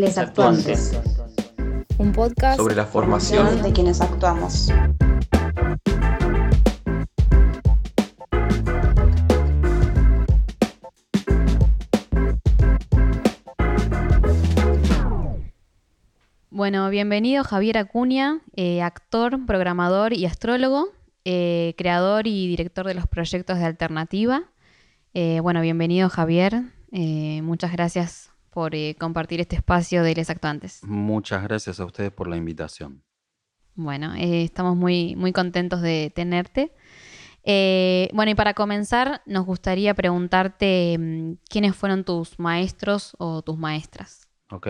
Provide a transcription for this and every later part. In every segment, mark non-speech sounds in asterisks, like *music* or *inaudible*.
Les Actuantes. Un podcast sobre la formación de quienes actuamos. Bueno, bienvenido Javier Acuña, eh, actor, programador y astrólogo, eh, creador y director de los proyectos de Alternativa. Eh, bueno, bienvenido Javier, muchas gracias por compartir este espacio de Les Actuantes. Muchas gracias a ustedes por la invitación. Bueno, estamos muy, muy contentos de tenerte. bueno, y para comenzar, nos gustaría preguntarte mm, quiénes fueron tus maestros o tus maestras. Ok.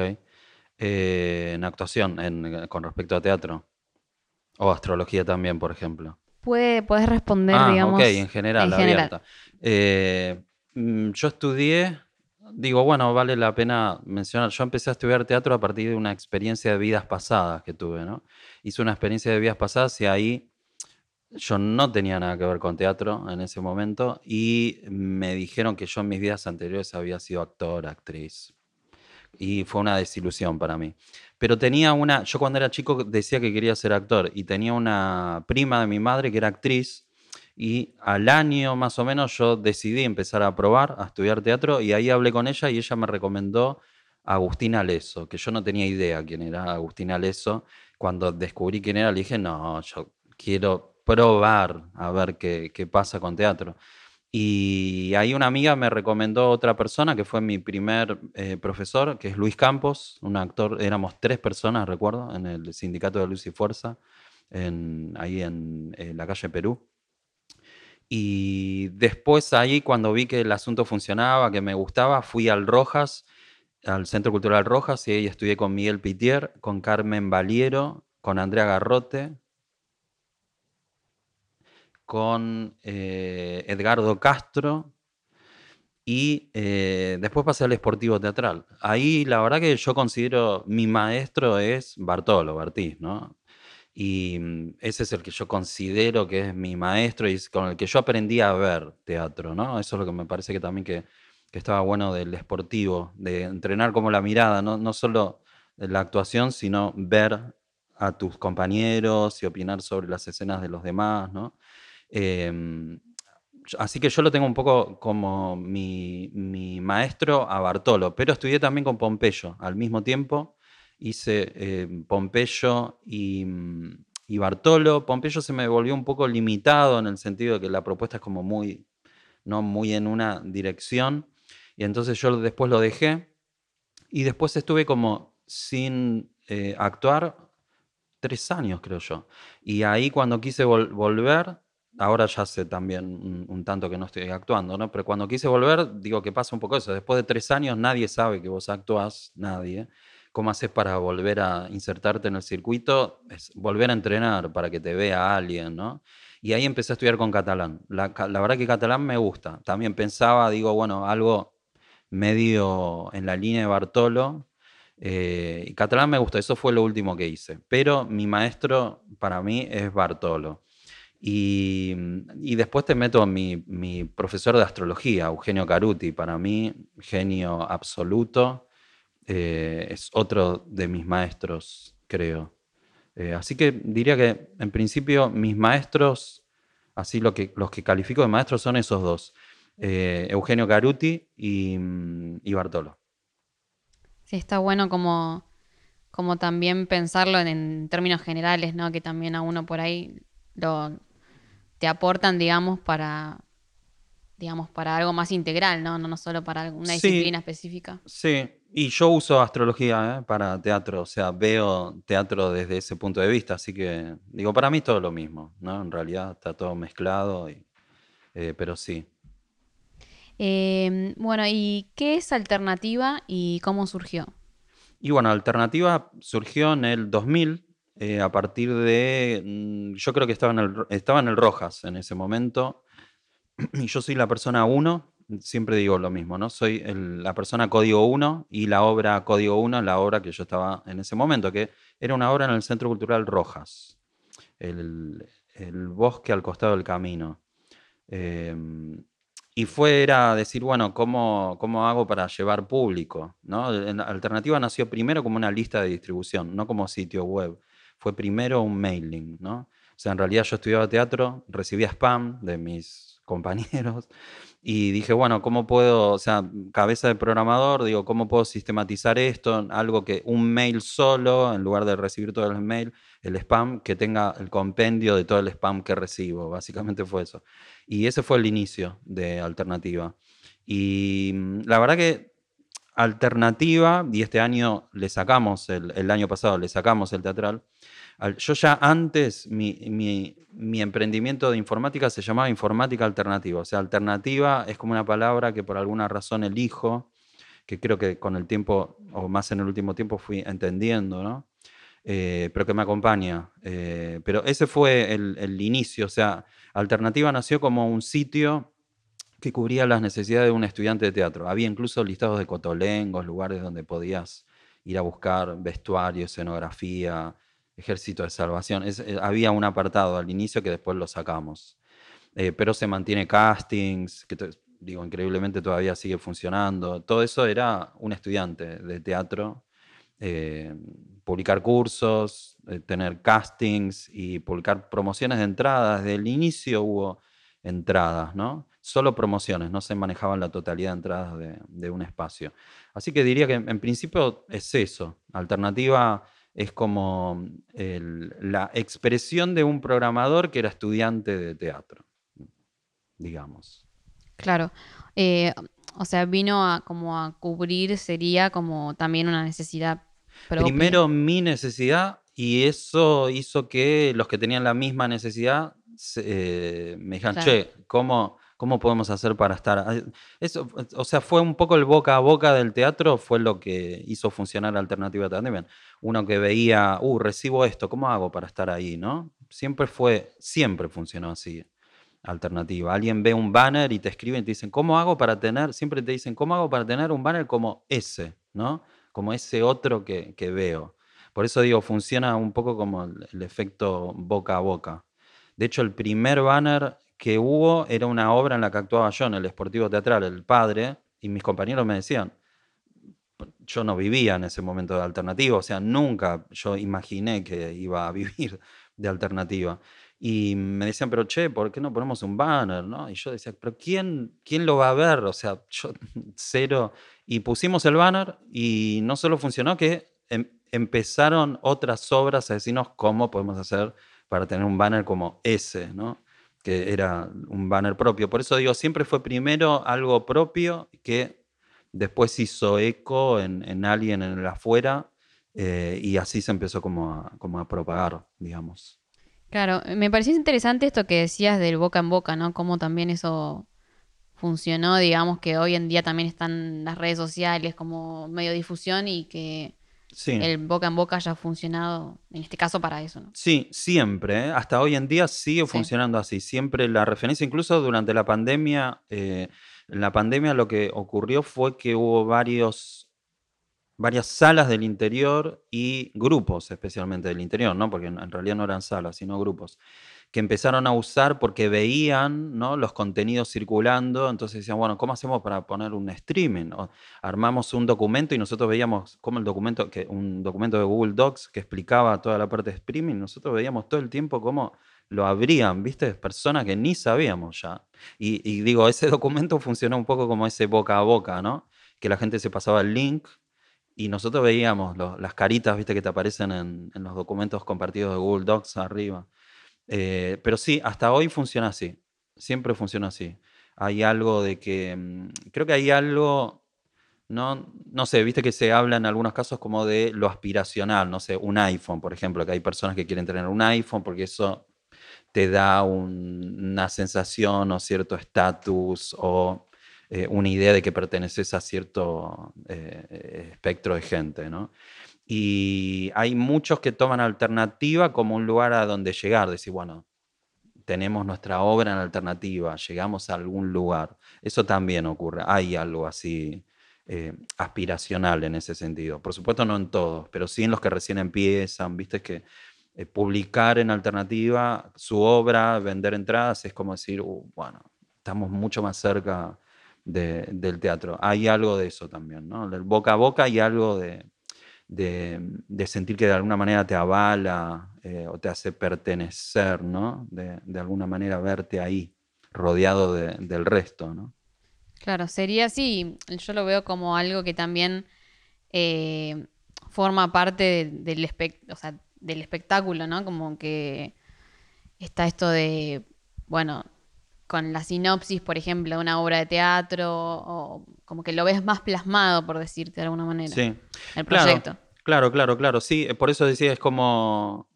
Eh, en actuación, en, con respecto a teatro. O astrología también, por ejemplo. Puede, puedes responder, ah, digamos. Ok, en general, abierta. Eh, mm, yo estudié, digo, bueno, vale la pena mencionar. Yo empecé a estudiar teatro a partir de una experiencia de vidas pasadas que tuve, ¿no? Hice una experiencia de vidas pasadas y ahí yo no tenía nada que ver con teatro en ese momento y me dijeron que yo en mis vidas anteriores había sido actor, actriz, y fue una desilusión para mí. Pero tenía una, yo cuando era chico decía que quería ser actor y tenía una prima de mi madre que era actriz y al año más o menos yo decidí empezar a probar, a estudiar teatro y ahí hablé con ella y ella me recomendó a Agustina Leso, que yo no tenía idea quién era Agustina Leso. Cuando descubrí quién era le dije, no, yo quiero probar a ver qué, qué pasa con teatro. Y ahí una amiga me recomendó otra persona que fue mi primer eh, profesor, que es Luis Campos, un actor, éramos tres personas, recuerdo, en el sindicato de Luz y Fuerza, ahí en, la calle Perú. Y después ahí, cuando vi que el asunto funcionaba, que me gustaba, fui al Rojas, al Centro Cultural Rojas, y ahí estudié con Miguel Pitier, con Carmen Valiero, con Andrea Garrote, con eh, Edgardo Castro y eh, después pasé al Esportivo Teatral. Ahí la verdad que yo considero mi maestro es Bartolo Bartiz, ¿no? Y mm, ese es el que yo considero que es mi maestro y es con el que yo aprendí a ver teatro, ¿no? Eso es lo que me parece que también que, estaba bueno del esportivo, de entrenar como la mirada, ¿no? no solo la actuación, sino ver a tus compañeros y opinar sobre las escenas de los demás, ¿no? Em, así que yo lo tengo un poco como mi, maestro a Bartolo, pero estudié también con Pompeyo al mismo tiempo. Hice em, Pompeyo y, y, Bartolo. Pompeyo se me volvió un poco limitado en el sentido de que la propuesta es como muy, no muy en una dirección. Y entonces yo después lo dejé. Y después estuve como sin eh, actuar tres años, creo yo. Y ahí cuando quise volver, ahora ya sé también un, tanto que no estoy actuando, ¿no? Pero cuando quise volver, digo que pasa un poco eso. Después de tres años nadie sabe que vos actuás, nadie. ¿Cómo haces para volver a insertarte en el circuito? Es volver a entrenar para que te vea alguien, ¿no? Y ahí empecé a estudiar con catalán. La, verdad que catalán me gusta. También pensaba, digo, bueno, algo medio en la línea de Bartolo. Eh, y catalán me gusta, eso fue lo último que hice. Pero mi maestro para mí es Bartolo. Y, después te meto mi, mi profesor de astrología, Eugenio Caruti, para mí, genio absoluto, eh, es otro de mis maestros, creo. Eh, así que diría que en principio mis maestros, así lo que, los que califico de maestros son esos dos, eh, Eugenio Caruti y, y, Bartolo. Sí, está bueno como, como también pensarlo en, en términos generales, ¿no? que también a uno por ahí lo, te aportan, digamos, para digamos, para algo más integral, ¿no? No, no solo para una disciplina específica. Sí, y yo uso astrología ¿eh? para teatro, o sea, veo teatro desde ese punto de vista, así que, digo, para mí es todo lo mismo, ¿no? En realidad está todo mezclado, eh, pero sí. Em, bueno, ¿y qué es Alternativa y cómo surgió? Y bueno, Alternativa surgió en el 2000, eh, a partir de, mm, yo creo que estaba en, el, estaba en el Rojas en ese momento, *clears throat* y yo soy la persona 1, siempre digo lo mismo, ¿no? Soy la persona código 1 y la obra código 1, la obra que yo estaba en ese momento, que era una obra en el Centro Cultural Rojas, el, bosque al costado del camino. Em, y fue era decir, bueno, ¿cómo, ¿cómo hago para llevar público? ¿no? La alternativa nació primero como una lista de distribución, no como sitio web. Fue primero un mailing, ¿no? O sea, en realidad yo estudiaba teatro, recibía spam de mis compañeros y dije, bueno, ¿cómo puedo, o sea, cabeza de programador, digo, ¿cómo puedo sistematizar esto? Algo que un mail solo, en lugar de recibir todo el mail, el spam, que tenga el compendio de todo el spam que recibo. Básicamente fue eso. Y ese fue el inicio de Alternativa. Y mm, la verdad que Alternativa, y este año le sacamos, el, el año pasado le sacamos el teatral, yo ya antes, mi, emprendimiento de informática se llamaba informática alternativa. O sea, alternativa es como una palabra que por alguna razón elijo, que creo que con el tiempo, o más en el último tiempo, fui entendiendo, ¿no? Eh, pero que me acompaña. Eh, pero ese fue el, el, inicio. O sea, Alternativa nació como un sitio que cubría las necesidades de un estudiante de teatro. Había incluso listados de cotolengos, lugares donde podías ir a buscar vestuario, escenografía, Ejército de Salvación. Eh, había un apartado al inicio que después lo sacamos. Eh, pero se mantiene castings, que digo, increíblemente todavía sigue funcionando. Todo eso era un estudiante de teatro. Eh, publicar cursos, tener castings y publicar promociones de entradas. Desde el inicio hubo entradas, ¿no? Solo promociones, no se manejaban la totalidad de entradas de, de un espacio. Así que diría que en principio es eso. Alternativa es como la expresión de un programador que era estudiante de teatro, digamos. Claro. Eh, o sea, vino a como a cubrir, sería como también una necesidad Primero mi necesidad y eso hizo que los que tenían la misma necesidad eh, me dijeran, che, ¿cómo, ¿Cómo podemos hacer para estar? Eso, o sea, fue un poco el boca a boca del teatro, fue lo que hizo funcionar Alternativa también. Uno que veía, uh, recibo esto, ¿cómo hago para estar ahí? ¿no? Siempre fue, siempre funcionó así. Alternativa. Alguien ve un banner y te escriben y te dicen, ¿cómo hago para tener? Siempre te dicen, ¿cómo hago para tener un banner como ese? ¿no? Como ese otro que, veo. Por eso digo, funciona un poco como el efecto boca a boca. De hecho, el primer banner que hubo era una obra en la que actuaba yo en el Esportivo Teatral, el padre, y mis compañeros me decían, yo no vivía en ese momento de alternativa, o sea, nunca yo imaginé que iba a *laughs* vivir de alternativa. Y me decían, pero che, ¿por qué no ponemos un banner? ¿no? Y yo decía, pero ¿quién, ¿quién lo va a ver? O sea, yo *laughs* cero. Y pusimos el banner y no solo funcionó, que em, empezaron otras obras a decirnos cómo podemos hacer para tener un banner como ese, ¿no? Que era un banner propio. Por eso digo, siempre fue primero algo propio que después hizo eco en, alguien en el afuera eh, y así se empezó como a, como a propagar, digamos. Claro, me pareció interesante esto que decías del boca en boca, ¿no? Cómo también eso funcionó, digamos que hoy en día también están las redes sociales como medio difusión y que el boca en boca ya ha funcionado, en este caso, para eso. ¿no? Sí, siempre. ¿eh? Hasta hoy en día sigue funcionando así. Siempre la referencia, incluso durante la pandemia, eh, en la pandemia lo que ocurrió fue que hubo varios, varias salas del interior y grupos especialmente del interior, ¿no? porque en realidad no eran salas, sino grupos que empezaron a usar porque veían ¿no? los contenidos circulando, entonces decían, bueno, ¿cómo hacemos para poner un streaming? armamos un documento y nosotros veíamos cómo el documento, que, un documento de Google Docs que explicaba toda la parte de streaming, nosotros veíamos todo el tiempo cómo lo abrían, ¿viste? Personas que ni sabíamos ya. Y, digo, ese *laughs* documento funcionó un poco como ese boca a boca, ¿no? Que la gente se pasaba el link y nosotros veíamos las caritas, ¿viste? Que te aparecen en, en los documentos compartidos de Google Docs arriba. Eh, pero sí, hasta hoy funciona así. Siempre funciona así. Hay algo de que. Mm, creo que hay algo. No, no sé, viste que se habla en algunos casos como de lo aspiracional, no sé, un iPhone, por ejemplo, que hay personas que quieren tener un iPhone porque eso te da una sensación o cierto estatus o eh, una idea de que perteneces a cierto eh, espectro de gente, ¿no? Y hay muchos que toman alternativa como un lugar a donde llegar, decir, bueno, tenemos nuestra obra en alternativa, llegamos a algún lugar. Eso también ocurre, hay algo así eh, aspiracional en ese sentido. Por supuesto no en todos, pero sí en los que recién empiezan, viste que eh, publicar en alternativa su obra, vender entradas, es como decir, uh, bueno, estamos mucho más cerca de- del teatro. Hay algo de eso también, ¿no? Del boca a boca hay algo de, de- sentir que de alguna manera te avala eh, o te hace pertenecer, ¿no? De, de alguna manera verte ahí, rodeado de- del resto, ¿no? Claro, sería así. Yo lo veo como algo que también eh, forma parte de- del, o sea, del espectáculo, ¿no? Como que está esto de, bueno, con la sinopsis, por ejemplo, de una obra de teatro, o como que lo ves más plasmado, por decirte de alguna manera, Sí. el proyecto. claro, claro, claro. Sí, eh, por eso decía, es como,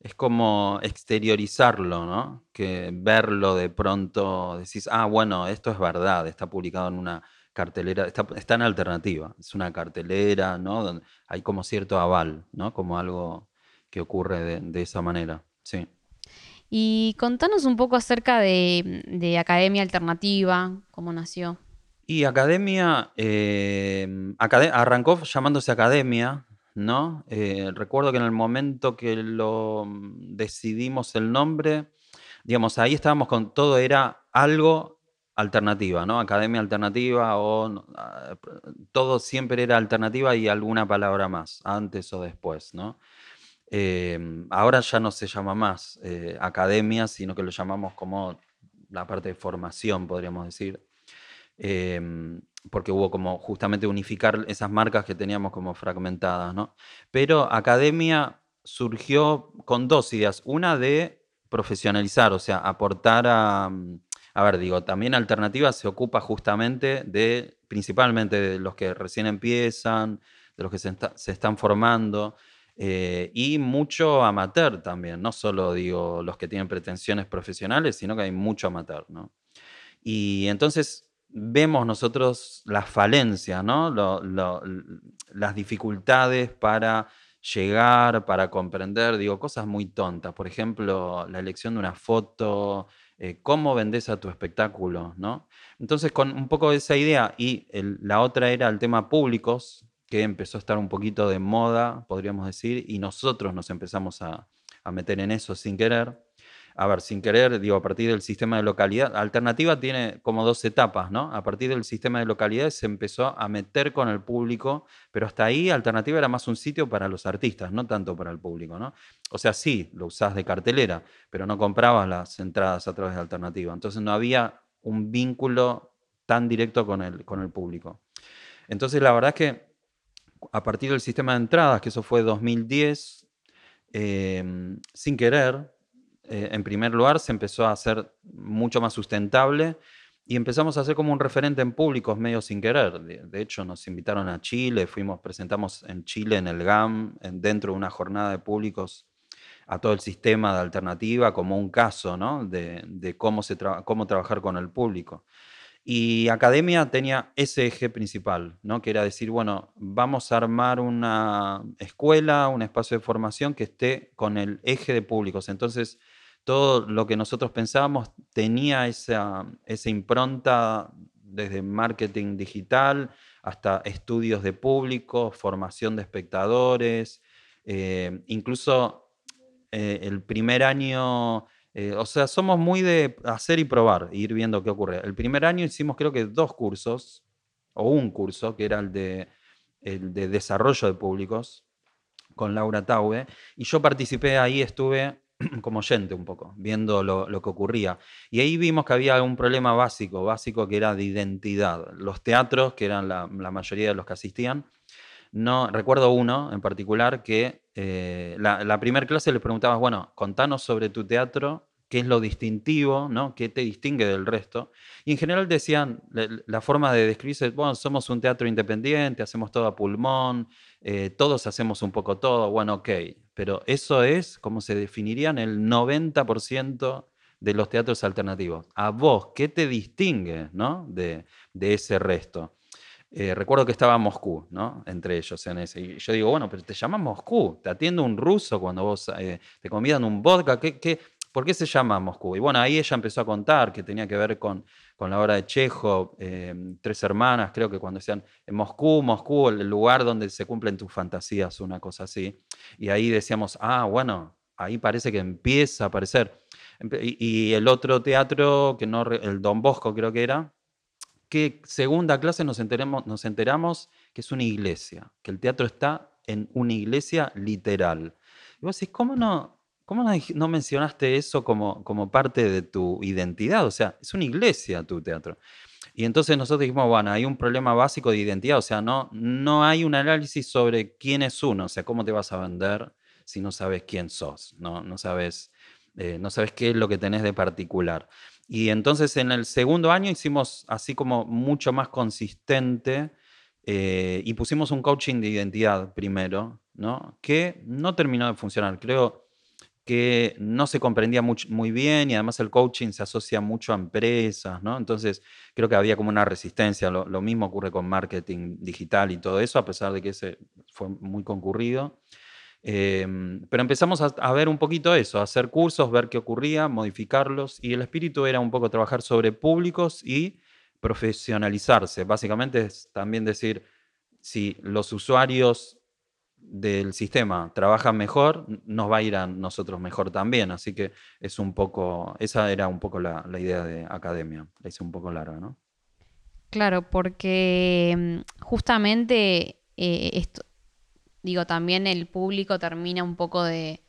es como exteriorizarlo, ¿no? Que verlo de pronto, decís, ah, bueno, esto es verdad, está publicado en una cartelera, está, está en alternativa, es una cartelera, ¿no? Donde hay como cierto aval, ¿no? Como algo que ocurre de, de esa manera, sí. Y contanos un poco acerca de, de Academia Alternativa, cómo nació. Y Academia, eh, arrancó llamándose Academia, ¿no? Eh, recuerdo que en el momento que lo mm, decidimos el nombre, digamos, ahí estábamos con todo, era algo alternativa, ¿no? Academia alternativa o ah, todo siempre era alternativa y alguna palabra más, antes o después, ¿no? Eh, ahora ya no se llama más eh, academia, sino que lo llamamos como la parte de formación, podríamos decir em, porque hubo como justamente unificar esas marcas que teníamos como fragmentadas, ¿no? Pero Academia surgió con dos ideas. Una de profesionalizar, o sea, aportar a... mm, A ver, digo, también Alternativa se ocupa justamente de, principalmente de los que recién empiezan, de los que se están formando, eh, y mucho amateur también, no solo digo los que tienen pretensiones profesionales, sino que hay mucho amateur, ¿no? Y entonces vemos nosotros las falencias, ¿no? Las dificultades para llegar, para comprender, digo, cosas muy tontas. Por ejemplo, la elección de una foto, eh, cómo vendes a tu espectáculo, ¿no? Entonces, con un poco de esa idea y la otra era el tema públicos, que empezó a estar un poquito de moda, podríamos decir, y nosotros nos empezamos a, a meter en eso sin querer a ver, sin querer, digo, a partir del sistema de localidad, Alternativa tiene como dos etapas, ¿no? A partir del sistema de localidades se empezó a meter con el público, pero hasta ahí Alternativa era más un sitio para los artistas, no tanto para el público, ¿no? O sea, sí, lo usás de cartelera, pero no comprabas las entradas a través de Alternativa. Entonces no había un vínculo tan directo con el, con el público. Entonces la verdad es que a partir del sistema de entradas, que eso fue 2010, eh, sin querer, eh, en primer lugar, se empezó a hacer mucho más sustentable y empezamos a hacer como un referente en públicos medio sin querer. De, hecho, nos invitaron a Chile, fuimos, presentamos en Chile, en el GAM, en- dentro de una jornada de públicos a todo el sistema de alternativa como un caso ¿no? de, de cómo, se tra- cómo trabajar con el público. Y Academia tenía ese eje principal, ¿no? que era decir, bueno, vamos a armar una escuela, un espacio de formación que esté con el eje de públicos. Entonces, todo lo que nosotros pensábamos tenía esa, impronta desde marketing digital hasta estudios de público, formación de espectadores, eh, incluso eh, el primer año, eh, o sea, somos muy de hacer y probar, e ir viendo qué ocurre. El primer año hicimos creo que dos cursos, o un curso, que era el de, el de desarrollo de públicos, con Laura Taube, y yo participé ahí, estuve *clears throat* como oyente un poco, viendo lo, lo que ocurría. Y ahí vimos que había un problema básico, básico que era de identidad. Los teatros, que eran la, la mayoría de los que asistían, no, recuerdo uno en particular que eh, la, primera clase les preguntabas, bueno, contanos sobre tu teatro, qué es lo distintivo, ¿no? ¿Qué te distingue del resto? Y en general decían, la, la forma de describirse, bueno, somos un teatro independiente, hacemos todo a pulmón, eh, todos hacemos un poco todo, bueno, ok, pero eso es como se definirían el 90% de los teatros alternativos. A vos, ¿qué te distingue, ¿no? de, de ese resto? Eh, recuerdo que estaba Moscú, ¿no? Entre ellos en ese. Y yo digo, bueno, pero te llaman Moscú, te atiende un ruso cuando vos eh, te convidan un vodka, ¿qué, qué, por qué se llama Moscú? Y bueno, ahí ella empezó a contar que tenía que ver con, con la obra de Chejo, eh, Tres Hermanas, creo que cuando decían en Moscú, Moscú, el lugar donde se cumplen tus fantasías, una cosa así. Y ahí decíamos, ah, bueno, ahí parece que empieza a aparecer. Y, y el otro teatro, que no, el Don Bosco creo que era, que segunda clase nos, enteremos, nos enteramos que es una iglesia, que el teatro está en una iglesia literal. Y vos decís, ¿cómo no, cómo no, no mencionaste eso como, como parte de tu identidad? O sea, es una iglesia tu teatro. Y entonces nosotros dijimos, bueno, hay un problema básico de identidad, o sea, no, no hay un análisis sobre quién es uno, o sea, cómo te vas a vender si no sabes quién sos, no, no, sabes, eh, no sabes qué es lo que tenés de particular. Y entonces en el segundo año hicimos así como mucho más consistente eh, y pusimos un coaching de identidad primero, ¿no? Que no terminó de funcionar. Creo que no se comprendía muy bien y además el coaching se asocia mucho a empresas, ¿no? Entonces creo que había como una resistencia. Lo, lo mismo ocurre con marketing digital y todo eso, a pesar de que ese fue muy concurrido. Em, pero empezamos a, ver un poquito eso, a hacer cursos, ver qué ocurría, modificarlos. Y el espíritu era un poco trabajar sobre públicos y profesionalizarse. Básicamente es también decir, si los usuarios del sistema trabajan mejor, nos va a ir a nosotros mejor también. Así que es un poco, esa era un poco la, la idea de academia. La hice un poco larga, ¿no? Claro, porque mm, justamente eh, esto, digo, también el público termina un poco de,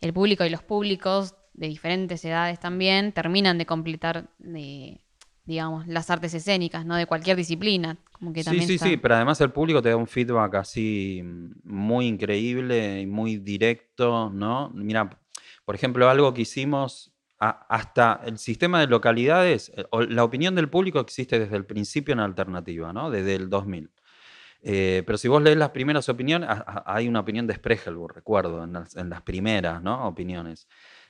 el público y los públicos de diferentes edades también terminan de completar, de, digamos, las artes escénicas, ¿no? De cualquier disciplina, como que Sí, sí, está- sí, pero además el público te da un feedback así mm, muy increíble y muy directo, ¿no? Mira, por ejemplo, algo que hicimos, a- hasta el sistema de localidades, eh, o la opinión del público existe desde el principio en Alternativa, ¿no? Desde el 2000. Eh, pero si vos lees las primeras opiniones, a- a- hay una opinión de Spregelburg, recuerdo, en las, en las primeras ¿no? opiniones.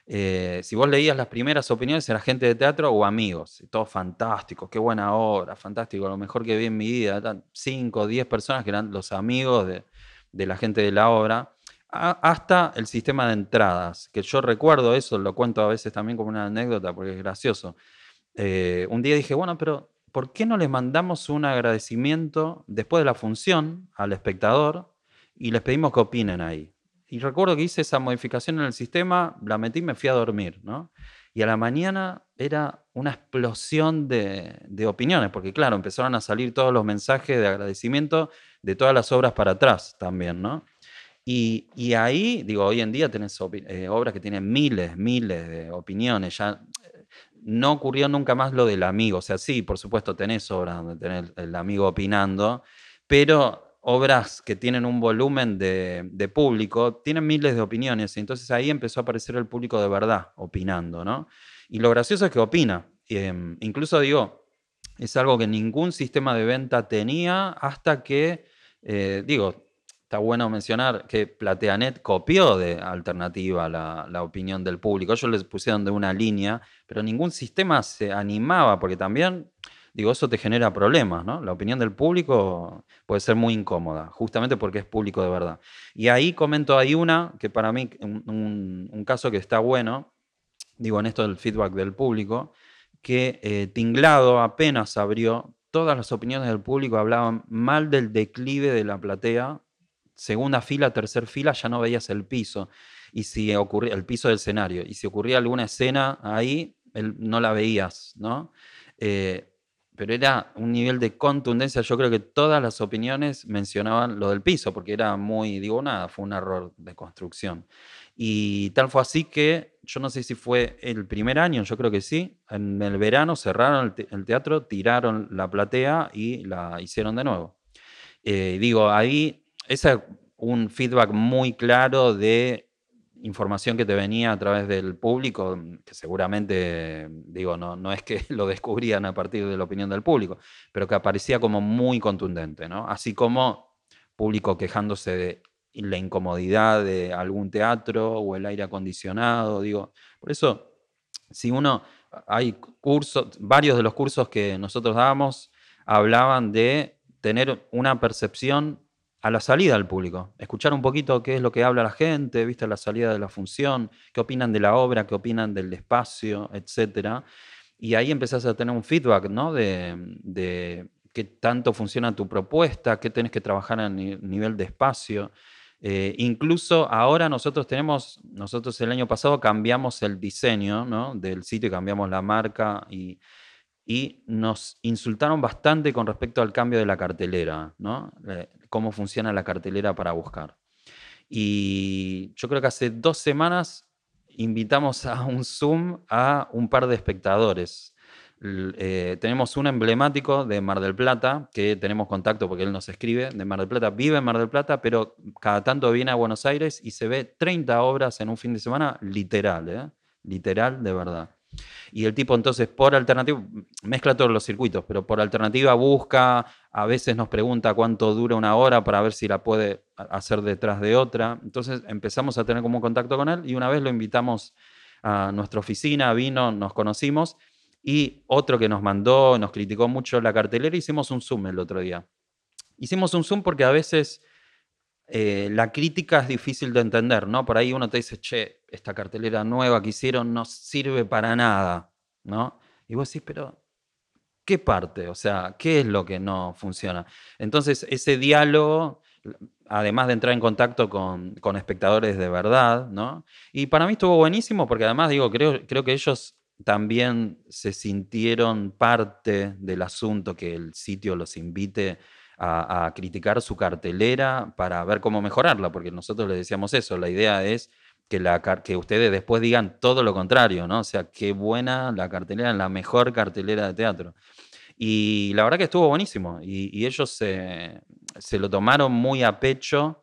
Eh, si vos leías las primeras opiniones, era gente de teatro o amigos, todo fantástico, qué buena obra, fantástico, lo mejor que vi en mi vida. Cinco o diez personas que eran los amigos de, de la gente de la obra, a- hasta el sistema de entradas, que yo recuerdo eso, lo cuento a veces también como una anécdota porque es gracioso. Eh, un día dije, bueno, pero ¿por qué no les mandamos un agradecimiento después de la función al espectador y les pedimos que opinen ahí? Y recuerdo que hice esa modificación en el sistema, la metí y me fui a dormir, ¿no? Y a la mañana era una explosión de, opiniones, porque claro, empezaron a salir todos los mensajes de agradecimiento de todas las obras para atrás también, ¿no? Y, ahí, digo, hoy en día tenés eh, obras que tienen miles, miles de opiniones, ya no ocurrió nunca más lo del amigo, o sea, sí, por supuesto tenés obras donde tenés el, amigo opinando, pero obras que tienen un volumen de, de público tienen miles de opiniones, entonces ahí empezó a aparecer el público de verdad opinando, ¿no? Y lo gracioso es que opina, em, incluso digo, es algo que ningún sistema de venta tenía hasta que, eh, digo, está bueno mencionar que Plateanet copió de Alternativa la, opinión del público. Ellos les pusieron de una línea, pero ningún sistema se animaba, porque también, digo, eso te genera problemas, ¿no? La opinión del público puede ser muy incómoda, justamente porque es público de verdad. Y ahí comento, hay una que para mí, un caso que está bueno, digo, en esto del feedback del público, que eh, Tinglado apenas abrió, todas las opiniones del público hablaban mal del declive de la platea, segunda fila, tercer fila, ya no veías el piso, y si ocurría, el piso del escenario, y si ocurría alguna escena ahí, el- no la veías, ¿no? Eh, pero era un nivel de contundencia, yo creo que todas las opiniones mencionaban lo del piso, porque era muy, digo, nada, fue un error de construcción. Y tal fue así que yo no sé si fue el primer año, yo creo que sí. En el verano cerraron el, te- el teatro, tiraron la platea y la hicieron de nuevo. Eh, digo, ahí es un feedback muy claro de información que te venía a través del público, que seguramente, digo, no, no es que *laughs* lo descubrían a partir de la opinión del público, pero que aparecía como muy contundente, ¿no? Así como público quejándose de la incomodidad de algún teatro o el aire acondicionado, digo, por eso, si uno, hay cursos, varios de los cursos que nosotros damos hablaban de tener una percepción a la salida del público, escuchar un poquito qué es lo que habla la gente, viste, la salida de la función, qué opinan de la obra, qué opinan del espacio, etcétera. Y ahí empezás a tener un feedback, ¿no? De, qué tanto funciona tu propuesta, qué tenés que trabajar a ni- nivel de espacio. Eh, incluso ahora nosotros tenemos, nosotros el año pasado cambiamos el diseño ¿no? del sitio, cambiamos la marca y, y nos insultaron bastante con respecto al cambio de la cartelera, ¿no? Cómo funciona la cartelera para buscar. Y yo creo que hace dos semanas invitamos a un Zoom a un par de espectadores eh, tenemos un emblemático de Mar del Plata, que tenemos contacto porque él nos escribe, de Mar del Plata, vive en Mar del Plata, pero cada tanto viene a Buenos Aires y se ve 30 obras en un fin de semana, literal, ¿eh? literal de verdad. Y el tipo entonces por alternativa, mezcla todos los circuitos, pero por alternativa busca, a veces nos pregunta cuánto dura una hora para ver si la puede hacer detrás de otra. Entonces empezamos a tener como un contacto con él y una vez lo invitamos a nuestra oficina, vino, nos conocimos y otro que nos mandó, nos criticó mucho la cartelera, hicimos un Zoom el otro día. Hicimos un Zoom porque a veces eh, la crítica es difícil de entender, ¿no? Por ahí uno te dice, che, esta cartelera nueva que hicieron no sirve para nada, ¿no? Y vos decís, pero ¿qué parte? O sea, ¿qué es lo que no funciona? Entonces, ese diálogo, además de entrar en contacto con, con espectadores de verdad, ¿no? Y para mí estuvo buenísimo porque además, digo, creo, creo que ellos también se sintieron parte del asunto que el sitio los invite a, criticar su cartelera para ver cómo mejorarla, porque nosotros les decíamos eso, la idea es que, la, que ustedes después digan todo lo contrario, ¿no? O sea, qué buena la cartelera, la mejor cartelera de teatro. Y la verdad que estuvo buenísimo, y, ellos se, lo tomaron muy a pecho.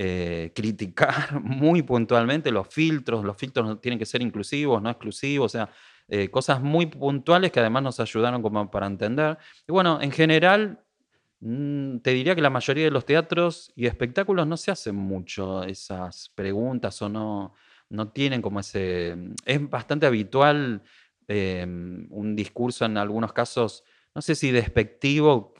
Eh, *laughs* criticar muy puntualmente los filtros, los filtros tienen que ser inclusivos, no exclusivos, o sea, eh, cosas muy puntuales que además nos ayudaron como para entender. Y bueno, en general, te diría que la mayoría de los teatros y espectáculos no se hacen mucho esas preguntas o no, no tienen como ese... Es bastante habitual em, un discurso en algunos casos, no sé si despectivo,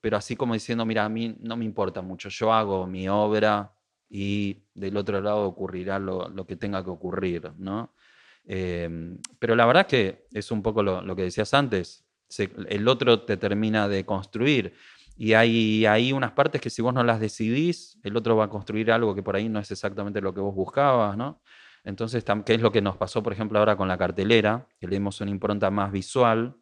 pero así como diciendo, mira, a mí no me importa mucho, yo hago mi obra y del otro lado ocurrirá lo, lo que tenga que ocurrir, ¿no? Em, pero la verdad es que es un poco lo, que decías antes, el otro te termina de construir. Y hay, unas partes que si vos no las decidís, el otro va a construir algo que por ahí no es exactamente lo que vos buscabas, ¿no? Entonces, ¿qué es lo que nos pasó, por ejemplo, ahora con la cartelera? Que le dimos una impronta más visual,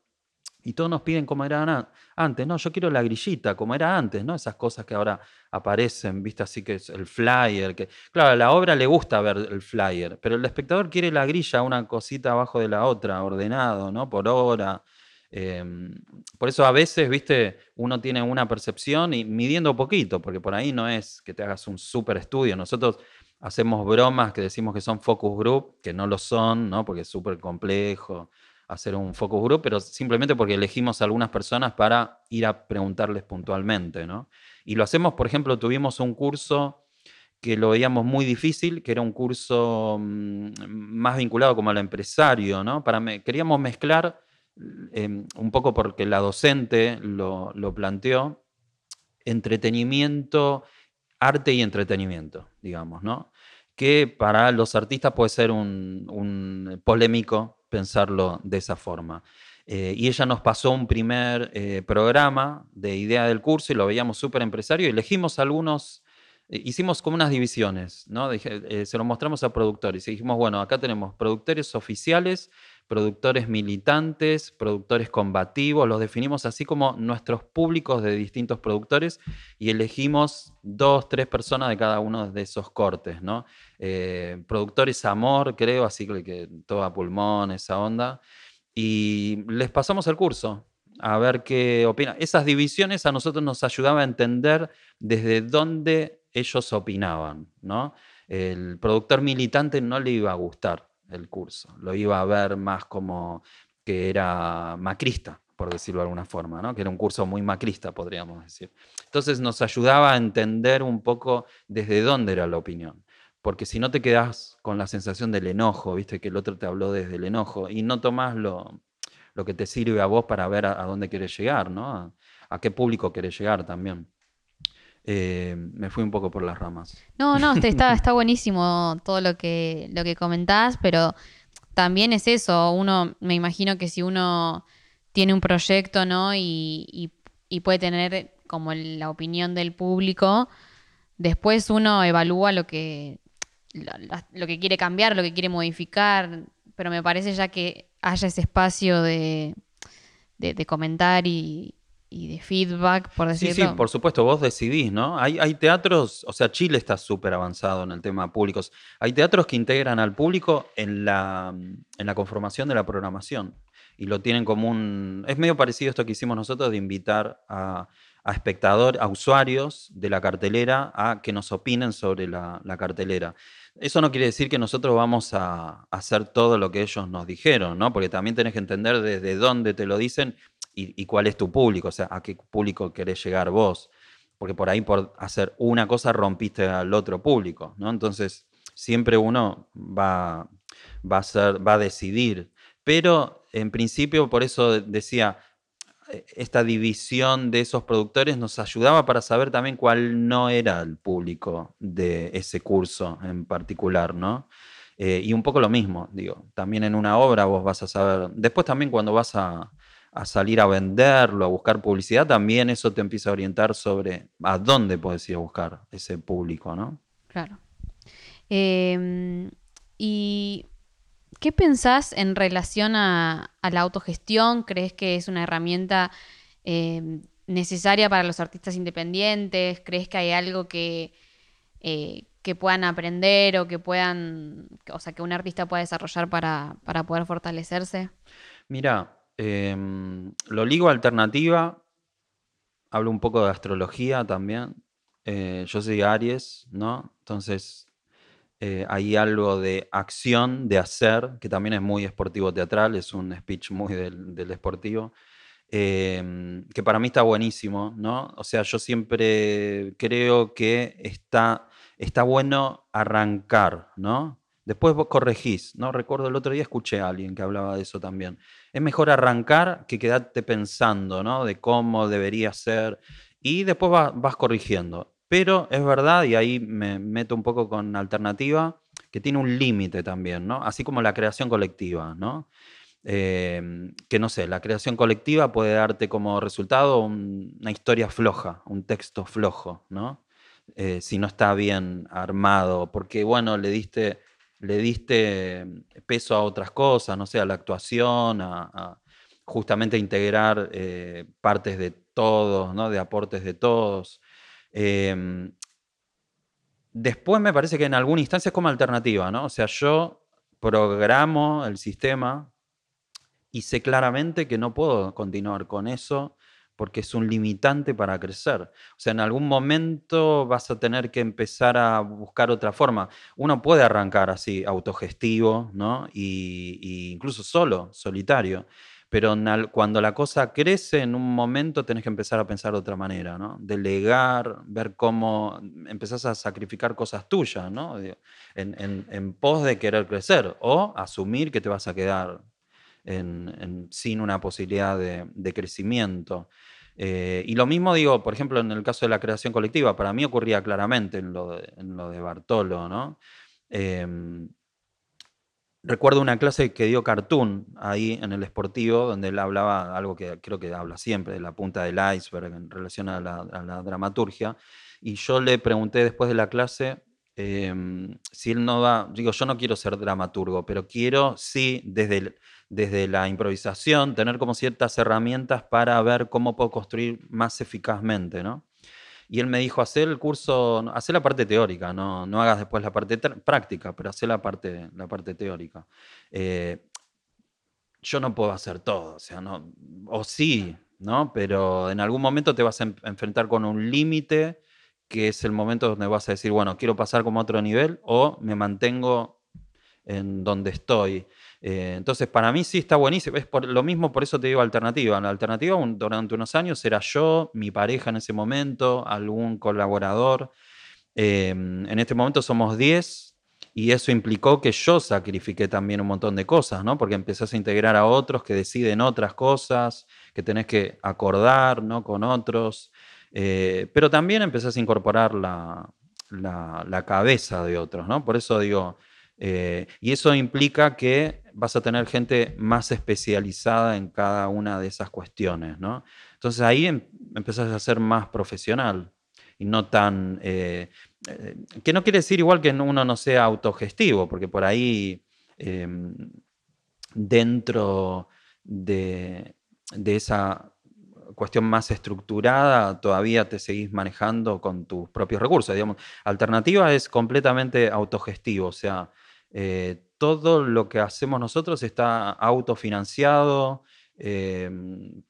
y todos nos piden como era antes, no, yo quiero la grillita, como era antes, ¿no? Esas cosas que ahora aparecen, viste, así que es el flyer, que claro, a la obra le gusta ver el flyer, pero el espectador quiere la grilla, una cosita abajo de la otra, ordenado, ¿no? Por hora. Em, por eso a veces, viste, uno tiene una percepción y midiendo poquito, porque por ahí no es que te hagas un súper estudio. Nosotros hacemos bromas que decimos que son focus group, que no lo son, ¿no? Porque es súper complejo hacer un focus group, pero simplemente porque elegimos a algunas personas para ir a preguntarles puntualmente, ¿no? Y lo hacemos, por ejemplo, tuvimos un curso que lo veíamos muy difícil, que era un curso mm, más vinculado como al empresario, ¿no? Para queríamos mezclar, em, un poco porque la docente lo, planteó, entretenimiento, arte y entretenimiento, digamos, ¿no? Que para los artistas puede ser un, polémico pensarlo de esa forma. Eh, y ella nos pasó un primer eh, programa de idea del curso y lo veíamos súper empresario y elegimos algunos, eh, hicimos como unas divisiones, ¿no? se lo mostramos a productores y dijimos, bueno, acá tenemos productores oficiales, productores militantes, productores combativos, los definimos así como nuestros públicos de distintos productores y elegimos dos, tres personas de cada uno de esos cortes, ¿no? Eh, productores amor, creo, así que todo a pulmón, esa onda. Y les pasamos el curso a ver qué opinan. Esas divisiones a nosotros nos ayudaban a entender desde dónde ellos opinaban, ¿no? El productor militante no le iba a gustar el curso, lo iba a ver más como que era macrista, por decirlo de alguna forma, ¿no? que era un curso muy macrista, podríamos decir. Entonces nos ayudaba a entender un poco desde dónde era la opinión porque si no te quedas con la sensación del enojo, viste que el otro te habló desde el enojo y no tomas lo, lo que te sirve a vos para ver a, dónde quieres llegar, ¿no? A, qué público quieres llegar también. Eh, me fui un poco por las ramas. No, no, está, está buenísimo todo lo que, lo que comentás, pero también es eso, uno, me imagino que si uno tiene un proyecto, ¿no? Y, y puede tener como la opinión del público, después uno evalúa lo que, lo, que quiere cambiar, lo que quiere modificar, pero me parece ya que haya ese espacio de, de comentar y, y de feedback, por decirlo. Sí, sí, por supuesto, vos decidís, ¿no? Hay, hay teatros, o sea, Chile está súper avanzado en el tema públicos. Hay teatros que integran al público en la, en la conformación de la programación y lo tienen como un... Es medio parecido a esto que hicimos nosotros de invitar a, a espectadores, a usuarios de la cartelera a que nos opinen sobre la, la cartelera. Eso no quiere decir que nosotros vamos a, hacer todo lo que ellos nos dijeron, ¿no? Porque también tenés que entender desde dónde te lo dicen y, cuál es tu público, o sea, a qué público querés llegar vos. Porque por ahí, por hacer una cosa, rompiste al otro público, ¿no? Entonces, siempre uno va, va, a, decidir. Pero, en principio, por eso decía, e, esta división de esos productores nos ayudaba para saber también cuál no era el público de ese curso en particular, ¿no? Eh, y un poco lo mismo, digo, también en una obra vos vas a saber, después también cuando vas a, a salir a venderlo, a buscar publicidad, también eso te empieza a orientar sobre a dónde puedes ir a buscar ese público, ¿no? Claro. Em, ¿Y qué pensás en relación a, la autogestión? ¿Crees que es una herramienta em, necesaria para los artistas independientes? ¿Crees que hay algo que, eh, que puedan aprender o que puedan, o sea, que un artista pueda desarrollar para, para poder fortalecerse? Mira, Em, lo ligo alternativa, hablo un poco de astrología también. Eh, yo soy Aries, ¿no? Entonces eh, hay algo de acción, de hacer, que también es muy esportivo teatral, es un speech muy del, del esportivo. Em, que para mí está buenísimo, ¿no? O sea, yo siempre creo que está, está bueno arrancar, ¿no? Después vos corregís, ¿no? Recuerdo el otro día escuché a alguien que hablaba de eso también. Es mejor arrancar que quedarte pensando, ¿no? De cómo debería ser y después vas, corrigiendo. Pero es verdad, y ahí me meto un poco con alternativa, que tiene un límite también, ¿no? Así como la creación colectiva, ¿no? Em, que no sé, la creación colectiva puede darte como resultado una historia floja, un texto flojo, ¿no? Eh, si no está bien armado, porque bueno, le diste le diste peso a otras cosas, no sé, a la actuación, a, justamente integrar eh, partes de todos, ¿no? de aportes de todos. Em, después me parece que en alguna instancia es como alternativa, ¿no? O sea, yo programo el sistema y sé claramente que no puedo continuar con eso porque es un limitante para crecer. O sea, en algún momento vas a tener que empezar a buscar otra forma. Uno puede arrancar así, autogestivo, ¿no? Y, incluso solo, solitario. Pero cuando la cosa crece, en un momento tenés que empezar a pensar de otra manera, ¿no? Delegar, ver cómo empezás a sacrificar cosas tuyas, ¿no? En, pos de querer crecer o asumir que te vas a quedar sin una posibilidad de crecimiento. Eh, y lo mismo digo, por ejemplo, en el caso de la creación colectiva, para mí ocurría claramente en lo de, Bartolo, ¿no? Em, recuerdo una clase que dio Cartoon ahí en el Esportivo, donde él hablaba algo que creo que habla siempre, de la punta del iceberg en relación a la, dramaturgia. Y yo le pregunté después de la clase em, si él no va, digo, yo no quiero ser dramaturgo, pero quiero, sí, desde el desde la improvisación, tener como ciertas herramientas para ver cómo puedo construir más eficazmente, ¿no? Y él me dijo, hacer el curso, hacer la parte teórica, no, no hagas después la parte práctica, pero hacer la parte, la parte teórica. Eh, yo no puedo hacer todo, o sea, no, o sí, ¿no? Pero en algún momento te vas a enfrentar con un límite que es el momento donde vas a decir, bueno, quiero pasar como a otro nivel o me mantengo en donde estoy. Eh, entonces, para mí sí está buenísimo. Es por, lo mismo, por eso te digo alternativa. La alternativa durante unos años era yo, mi pareja en ese momento, algún colaborador. Em, en este momento somos 10 y eso implicó que yo sacrifiqué también un montón de cosas, ¿no? Porque empezás a integrar a otros que deciden otras cosas, que tenés que acordar, ¿no? Con otros. Eh, pero también empezás a incorporar la, la, cabeza de otros, ¿no? Por eso digo, eh, y eso implica que vas a tener gente más especializada en cada una de esas cuestiones, ¿no? Entonces ahí em, empezás a ser más profesional y no tan... Eh, eh, que no quiere decir igual que uno no sea autogestivo, porque por ahí em, dentro de, de esa cuestión más estructurada, todavía te seguís manejando con tus propios recursos. Digamos. Alternativa es completamente autogestivo, o sea, eh, todo lo que hacemos nosotros está autofinanciado, eh,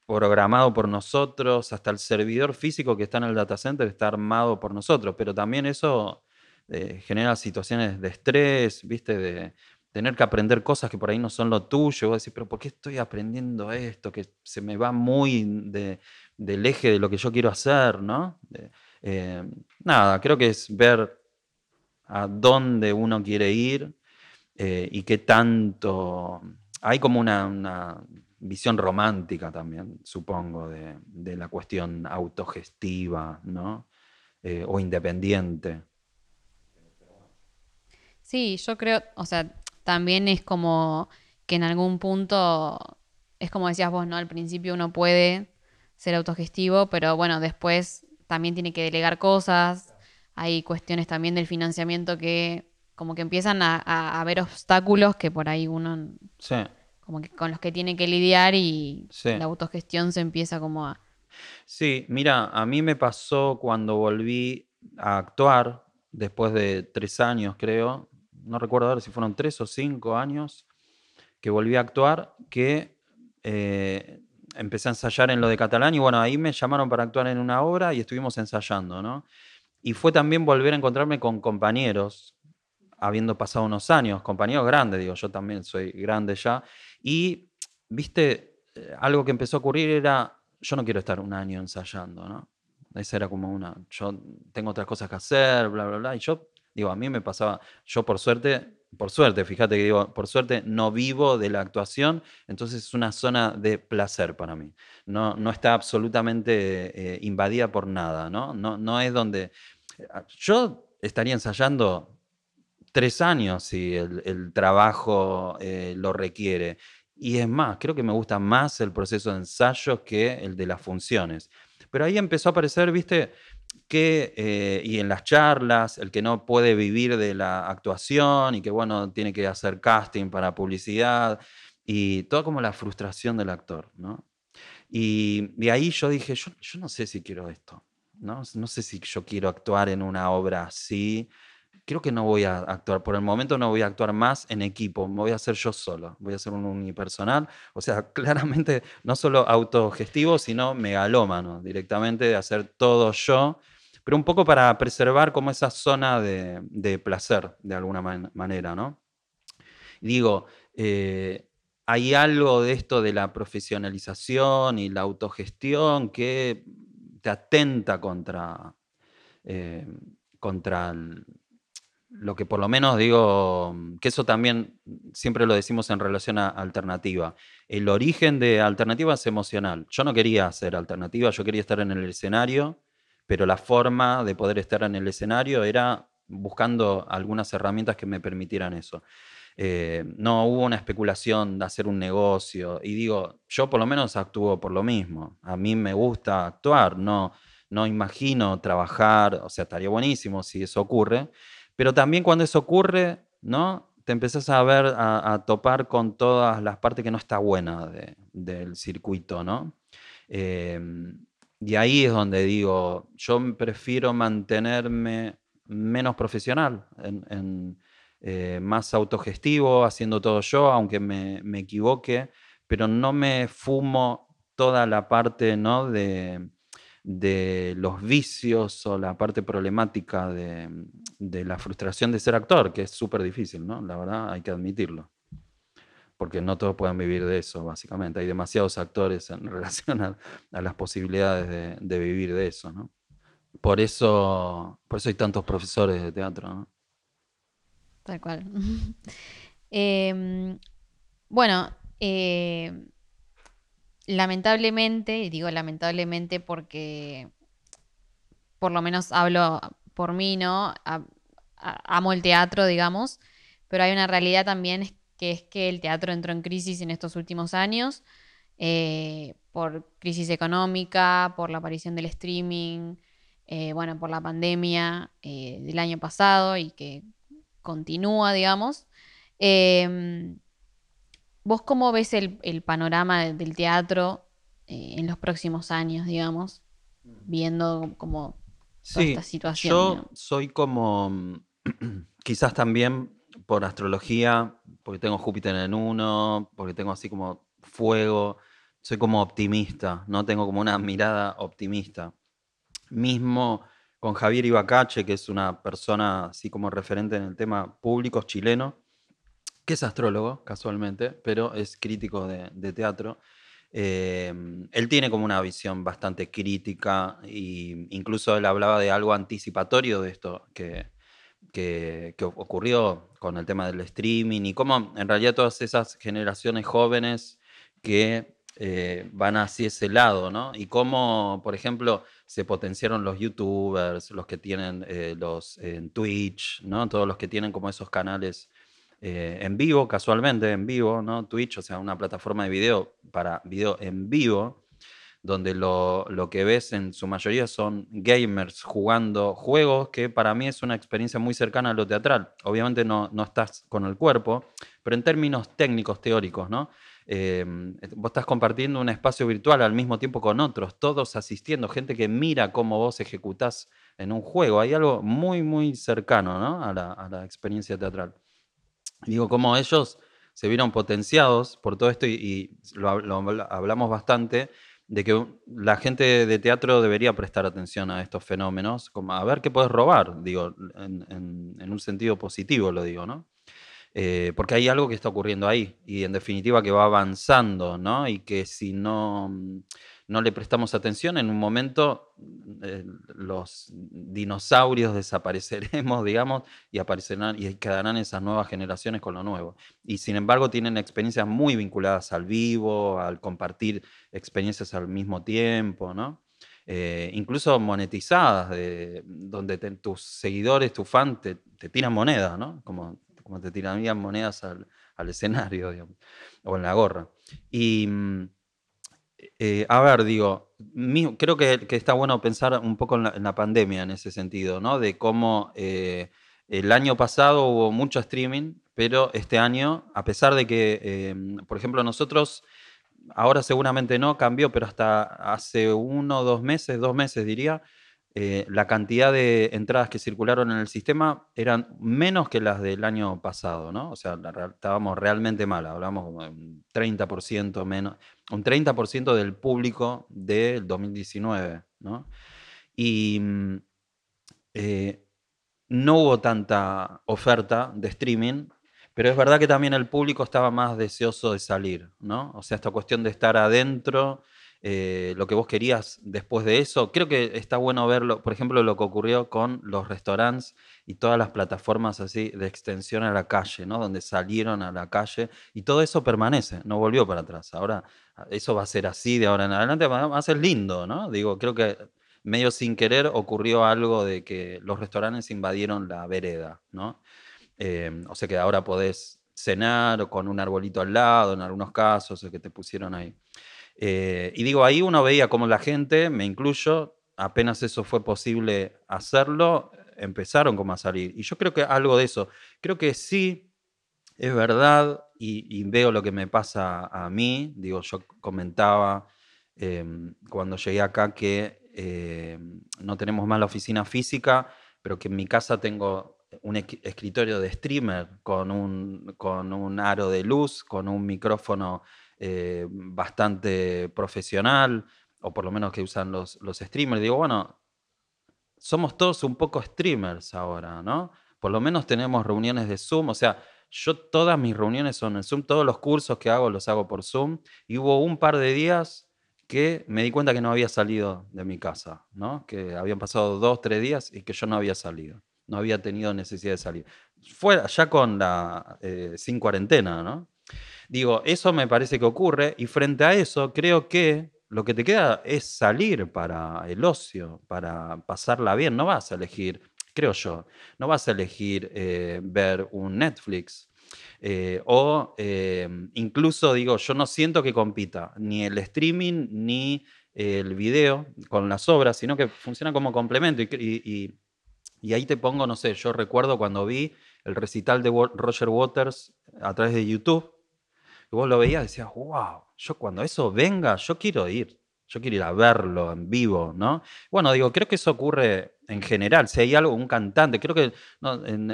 programado por nosotros, hasta el servidor físico que está en el data center está armado por nosotros, pero también eso eh, genera situaciones de estrés, ¿viste? De, tener que aprender cosas que por ahí no son lo tuyo, decís, pero ¿por qué estoy aprendiendo esto? Que se me va muy del eje de lo que yo quiero hacer, ¿no? Eh, nada, creo que es ver a dónde uno quiere ir eh, y qué tanto... Hay como una, visión romántica también, supongo, de, la cuestión autogestiva, ¿no? Eh, o independiente. Sí, yo creo, o sea, también es como que en algún punto, es como decías vos, ¿no? Al principio uno puede ser autogestivo, pero bueno, después también tiene que delegar cosas. Hay cuestiones también del financiamiento que como que empiezan a, haber obstáculos que por ahí uno como que con los que tiene que lidiar y la autogestión se empieza como a... Sí, mira, a mí me pasó cuando volví a actuar, después de tres años creo, no recuerdo ahora si fueron tres o cinco años que volví a actuar, que eh, empecé a ensayar en lo de catalán y bueno, ahí me llamaron para actuar en una obra y estuvimos ensayando, ¿no? Y fue también volver a encontrarme con compañeros, habiendo pasado unos años, compañeros grandes, digo, yo también soy grande ya, y, viste, eh, algo que empezó a ocurrir era, yo no quiero estar un año ensayando, ¿no? Esa era como una, yo tengo otras cosas que hacer, bla, bla, bla, y yo Digo, a mí me pasaba, yo por suerte, por suerte, fíjate que digo, por suerte no vivo de la actuación, entonces es una zona de placer para mí. No, no está absolutamente eh, invadida por nada, ¿no? ¿no? No es donde... Ah, yo estaría ensayando tres años si el, trabajo eh, lo requiere. Y es más, creo que me gusta más el proceso de ensayos que el de las funciones. Pero ahí empezó a aparecer, viste, que, eh, y en las charlas, el que no puede vivir de la actuación y que, bueno, tiene que hacer casting para publicidad y toda como la frustración del actor, ¿no? Y, de ahí yo dije, yo, yo, no sé si quiero esto, ¿no? No sé si yo quiero actuar en una obra así. Creo que no voy a actuar, por el momento no voy a actuar más en equipo, me voy a hacer yo solo, voy a ser un unipersonal, *laughs* o sea, claramente no solo autogestivo, sino megalómano, directamente de hacer todo yo pero un poco para preservar como esa zona de, placer, de alguna manera, ¿no? Digo, eh, hay algo de esto de la profesionalización y la autogestión que te atenta contra, eh, contra lo que por lo menos digo, que eso también siempre lo decimos en relación a alternativa. El origen de alternativa es emocional. Yo no quería hacer alternativa, yo quería estar en el escenario pero la forma de poder estar en el escenario era buscando algunas herramientas que me permitieran eso. Eh, no hubo una especulación de hacer un negocio. Y digo, yo por lo menos actúo por lo mismo. A mí me gusta actuar, no, no imagino trabajar, o sea, estaría buenísimo si eso ocurre, pero también cuando eso ocurre, ¿no? Te empezás a ver, a, topar con todas las partes que no está buena del circuito, ¿no? Eh, y ahí es donde digo, yo prefiero mantenerme menos profesional, eh, más autogestivo, haciendo todo yo, aunque me, equivoque, pero no me fumo toda la parte ¿no? de, los vicios o la parte problemática de, de la frustración de ser actor, que es súper difícil, ¿no? La verdad, hay que admitirlo porque no todos pueden vivir de eso, básicamente. Hay demasiados actores en *laughs* relación a, las posibilidades de, vivir de eso, ¿no? Por eso, por eso hay tantos profesores de teatro, ¿no? Tal cual. *laughs* Em, bueno, eh, lamentablemente, y digo lamentablemente porque por lo menos hablo por mí, ¿no? amo el teatro, digamos, pero hay una realidad también que es que el teatro entró en crisis en estos últimos años eh, por crisis económica, por la aparición del streaming, eh, bueno, por la pandemia eh, del año pasado y que continúa, digamos. ¿Vos cómo ves el, el panorama de- del teatro eh, en los próximos años, digamos? Viendo como toda Sí, esta situación. yo digamos. soy como, mm, *clears throat* quizás también por astrología, porque tengo Júpiter en uno, porque tengo así como fuego, soy como optimista, ¿no? Tengo como una mirada optimista. Mismo con Javier Ibacache, que es una persona así como referente en el tema público chileno, que es astrólogo, casualmente, pero es crítico de, teatro. Eh, él tiene como una visión bastante crítica e incluso él hablaba de algo anticipatorio de esto que, que, que ocurrió con el tema del streaming y cómo en realidad todas esas generaciones jóvenes que eh, van hacia ese lado, ¿no? Y cómo, por ejemplo, se potenciaron los youtubers, los que tienen eh, los en Twitch, ¿no? Todos los que tienen como esos canales eh, en vivo, casualmente en vivo, ¿no? Twitch, o sea, una plataforma de video para video en vivo, donde lo, lo que ves en su mayoría son gamers jugando juegos, que para mí es una experiencia muy cercana a lo teatral. Obviamente no, no estás con el cuerpo, pero en términos técnicos, teóricos, ¿no? Eh, vos estás compartiendo un espacio virtual al mismo tiempo con otros, todos asistiendo, gente que mira cómo vos ejecutás en un juego. Hay algo muy, muy cercano ¿no? a, la, a la experiencia teatral. Digo, cómo ellos se vieron potenciados por todo esto y, lo, hab- lo habla- hablamos bastante de que la gente de teatro debería prestar atención a estos fenómenos, como a ver qué puedes robar, digo, en, un sentido positivo lo digo, ¿no? Eh, porque hay algo que está ocurriendo ahí y en definitiva que va avanzando, ¿no? Y que si no, no le prestamos atención, en un momento eh, los dinosaurios desapareceremos, *laughs* digamos, y aparecerán y quedarán esas nuevas generaciones con lo nuevo. Y sin embargo tienen experiencias muy vinculadas al vivo, al compartir experiencias al mismo tiempo, ¿no? Eh, incluso monetizadas, de, donde tus seguidores, tus fans te, te tiran monedas, ¿no? Como, como te tirarían monedas al, al escenario, o en la gorra. Y, mm, eh, a ver, digo, creo que, está bueno pensar un poco en la, pandemia en ese sentido, ¿no? De cómo eh, el año pasado hubo mucho streaming, pero este año, a pesar de que, eh, por ejemplo, nosotros, ahora seguramente no, cambió, pero hasta hace uno, dos meses, dos meses diría, eh, la cantidad de entradas que circularon en el sistema eran menos que las del año pasado, ¿no? O sea, estábamos realmente mal, hablamos como de un 30% menos, un 30% del público del 2019, ¿no? Y mm, eh, no hubo tanta oferta de streaming, pero es verdad que también el público estaba más deseoso de salir, ¿no? O sea, esta cuestión de estar adentro, eh, lo que vos querías después de eso, creo que está bueno verlo, por ejemplo, lo que ocurrió con los restaurantes y todas las plataformas así de extensión a la calle, ¿no? Donde salieron a la calle y todo eso permanece, no volvió para atrás. Ahora eso va a ser así de ahora en adelante, va a ser lindo, ¿no? Digo, creo que medio sin querer ocurrió algo de que los restaurantes invadieron la vereda, ¿no? Eh, o sea que ahora podés cenar o con un arbolito al lado, en algunos casos, el que te pusieron ahí. Eh, y digo, ahí uno veía como la gente, me incluyo, apenas eso fue posible hacerlo, empezaron como a salir. Y yo creo que algo de eso, creo que sí, es verdad, y, veo lo que me pasa a mí, digo, yo comentaba em, cuando llegué acá que em, no tenemos más la oficina física, pero que en mi casa tengo un escritorio de streamer con un, con un aro de luz, con un micrófono eh, bastante profesional, o por lo menos que usan los, los streamers. Digo, bueno, somos todos un poco streamers ahora, ¿no? Por lo menos tenemos reuniones de Zoom, o sea, yo todas mis reuniones son en Zoom, todos los cursos que hago los hago por Zoom, y hubo un par de días que me di cuenta que no había salido de mi casa, ¿no? Que habían pasado dos, tres días y que yo no había salido, no había tenido necesidad de salir. Fuera, ya con la, eh, sin cuarentena, ¿no? Digo, eso me parece que ocurre y frente a eso creo que lo que te queda es salir para el ocio, para pasarla bien. No vas a elegir, creo yo, no vas a elegir eh, ver un Netflix Eh, o eh, incluso digo, yo no siento que compita ni el streaming ni el video con las obras, sino que funciona como complemento. Y, y, ahí te pongo, no sé, yo recuerdo cuando vi el recital de Roger Waters a través de YouTube, y vos lo veías y decías, wow, yo cuando eso venga, yo quiero ir. Yo quiero ir a verlo en vivo, ¿no? Bueno, digo, creo que eso ocurre en general. Si hay algo, un cantante, creo que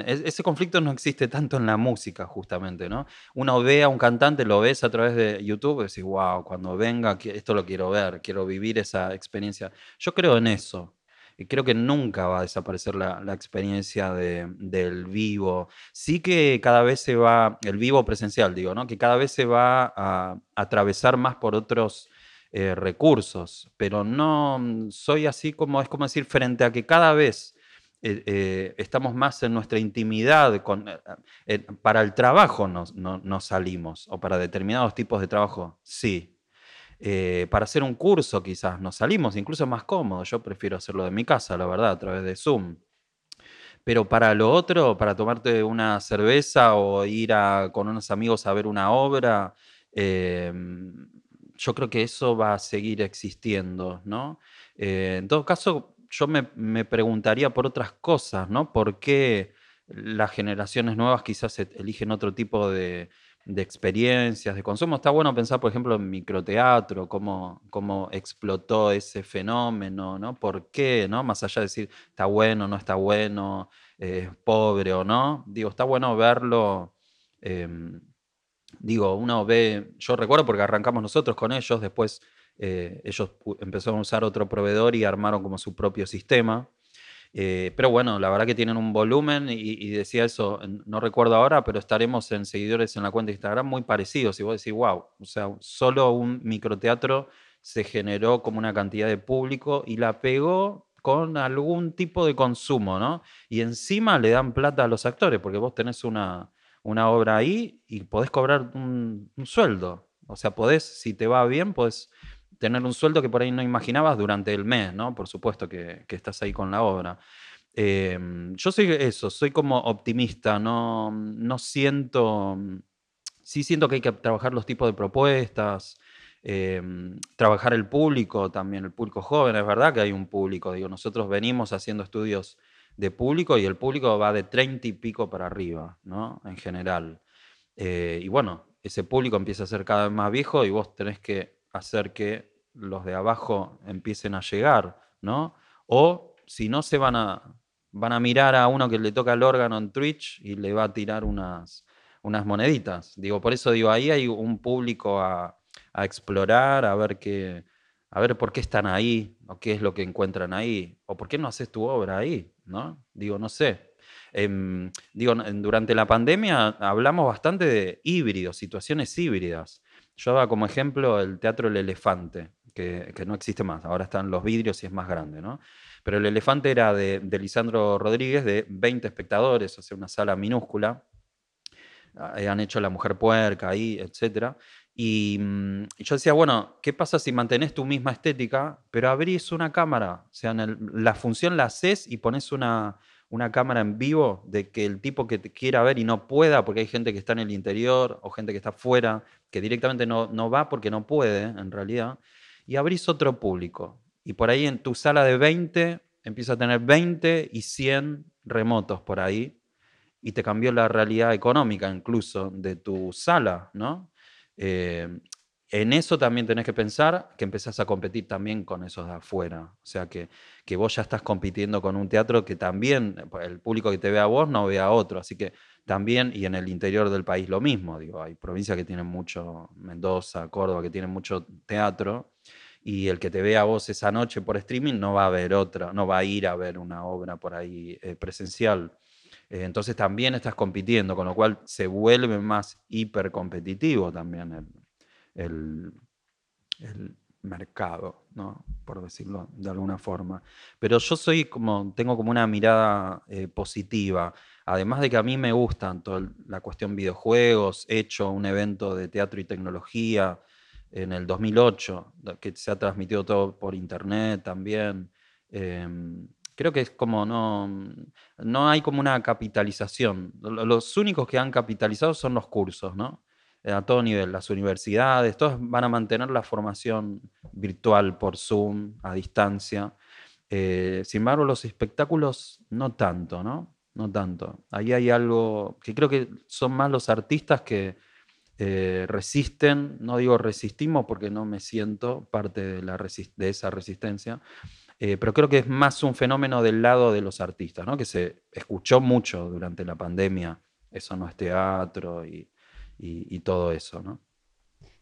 ese conflicto no existe tanto en la música, justamente, ¿no? Uno ve a un cantante, lo ves a través de YouTube y decís, wow, cuando venga, esto lo quiero ver, quiero vivir esa experiencia. Yo creo en eso. Creo que nunca va a desaparecer la, experiencia del vivo. Sí que cada vez se va, el vivo presencial, digo, ¿no? Que cada vez se va a atravesar más por otros eh, recursos, pero no mm, soy así como, es como decir, frente a que cada vez eh, eh, estamos más en nuestra intimidad, con, para el trabajo no, no, salimos, o para determinados tipos de trabajo, sí. Para hacer un curso quizás nos salimos, incluso más cómodo, yo prefiero hacerlo de mi casa, la verdad, a través de Zoom. Pero para lo otro, para tomarte una cerveza o ir con unos amigos a ver una obra, yo creo que eso va a seguir existiendo, ¿no? Eh, en todo caso, yo me, preguntaría por otras cosas, ¿no? ¿Por qué las generaciones nuevas quizás e, eligen otro tipo de, experiencias, de consumo? Está bueno pensar, por ejemplo, en microteatro, cómo, cómo explotó ese fenómeno, ¿no? ¿Por qué, no? Más allá de decir, está bueno, no está bueno, es pobre o no. Digo, está bueno verlo... Em, digo, uno ve, yo recuerdo porque arrancamos nosotros con ellos, después eh, ellos empezaron a usar otro proveedor y armaron como su propio sistema. Eh, pero bueno, la verdad que tienen un volumen y, decía eso, no recuerdo ahora, pero estaremos en seguidores en la cuenta de Instagram muy parecidos. Y vos decís, wow, o sea, solo un microteatro se generó como una cantidad de público y la pegó con algún tipo de consumo, ¿no? Y encima le dan plata a los actores, porque vos tenés una, una obra ahí y podés cobrar un, sueldo. O sea, podés, si te va bien, podés tener un sueldo que por ahí no imaginabas durante el mes, ¿no? Por supuesto que, estás ahí con la obra. Em, yo soy eso, soy como optimista, no, no siento, sí siento que hay que trabajar los tipos de propuestas, em, trabajar el público también, el público joven, es verdad que hay un público, digo, nosotros venimos haciendo estudios de público y el público va de 30 y pico para arriba, ¿no? En general. Eh, y bueno, ese público empieza a ser cada vez más viejo y vos tenés que hacer que los de abajo empiecen a llegar, ¿no? O si no, se van a, van a mirar a uno que le toca el órgano en Twitch y le va a tirar unas, unas moneditas. Digo, por eso digo, ahí hay un público a, a explorar, a ver qué, a ver por qué están ahí, o qué es lo que encuentran ahí, o por qué no haces tu obra ahí, ¿no? Digo, no sé. Em, digo, durante la pandemia hablamos bastante de híbridos, situaciones híbridas. Yo daba como ejemplo el Teatro El Elefante, que, no existe más, ahora están los vidrios y es más grande, ¿no? Pero el Elefante era de, Lisandro Rodríguez, de 20 espectadores, o sea, una sala minúscula. Ah, han hecho La Mujer Puerca ahí, etcétera. Mm, y, yo decía, bueno, ¿qué pasa si mantenés tu misma estética, pero abrís una cámara? O sea, la función la haces y pones una, una cámara en vivo de que el tipo que te quiera ver y no pueda, porque hay gente que está en el interior o gente que está fuera, que directamente no, no va porque no puede, en realidad, y abrís otro público. Y por ahí en tu sala de 20 empieza a tener 20 y 100 remotos por ahí, y te cambió la realidad económica incluso de tu sala, ¿no? Eh, en eso también tenés que pensar que empezás a competir también con esos de afuera. O sea, que, que vos ya estás compitiendo con un teatro que también, el público que te ve a vos no ve a otro. Así que también, y en el interior del país lo mismo. Digo, hay provincias que tienen mucho, Mendoza, Córdoba, que tienen mucho teatro. Y el que te ve a vos esa noche por streaming no va a ver otra, no va a ir a ver una obra por ahí eh, presencial. Eh, entonces también estás compitiendo, con lo cual se vuelve más hipercompetitivo también el, mercado, ¿no? por decirlo de alguna forma. Pero yo soy como, tengo como una mirada eh, positiva. Además de que a mí me gustan toda la cuestión videojuegos, he hecho un evento de teatro y tecnología en el 2008, que se ha transmitido todo por internet también. Em, Creo que es como no, no hay como una capitalización. Los únicos que han capitalizado son los cursos, ¿no? Eh, a todo nivel, las universidades, todos van a mantener la formación virtual por Zoom, a distancia. Eh, sin embargo, los espectáculos no tanto, ¿no? No tanto. Ahí hay algo que creo que son más los artistas que eh, resisten, no digo resistimos porque no me siento parte de, la de esa resistencia, pero creo que es más un fenómeno del lado de los artistas, ¿no? que se escuchó mucho durante la pandemia, eso no es teatro y, todo eso. ¿no?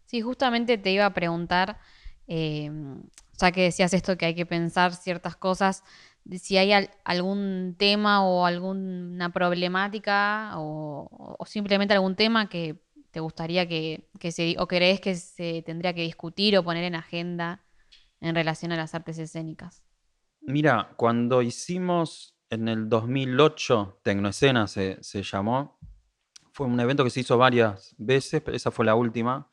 Sí, justamente te iba a preguntar, em, ya que decías esto que hay que pensar ciertas cosas, si hay algún tema o alguna problemática o, o, simplemente algún tema que te gustaría que, que se, o crees que se tendría que discutir o poner en agenda en relación a las artes escénicas? Mira, cuando hicimos en el 2008, Tecnoescena se, se llamó, fue un evento que se hizo varias veces, pero esa fue la última.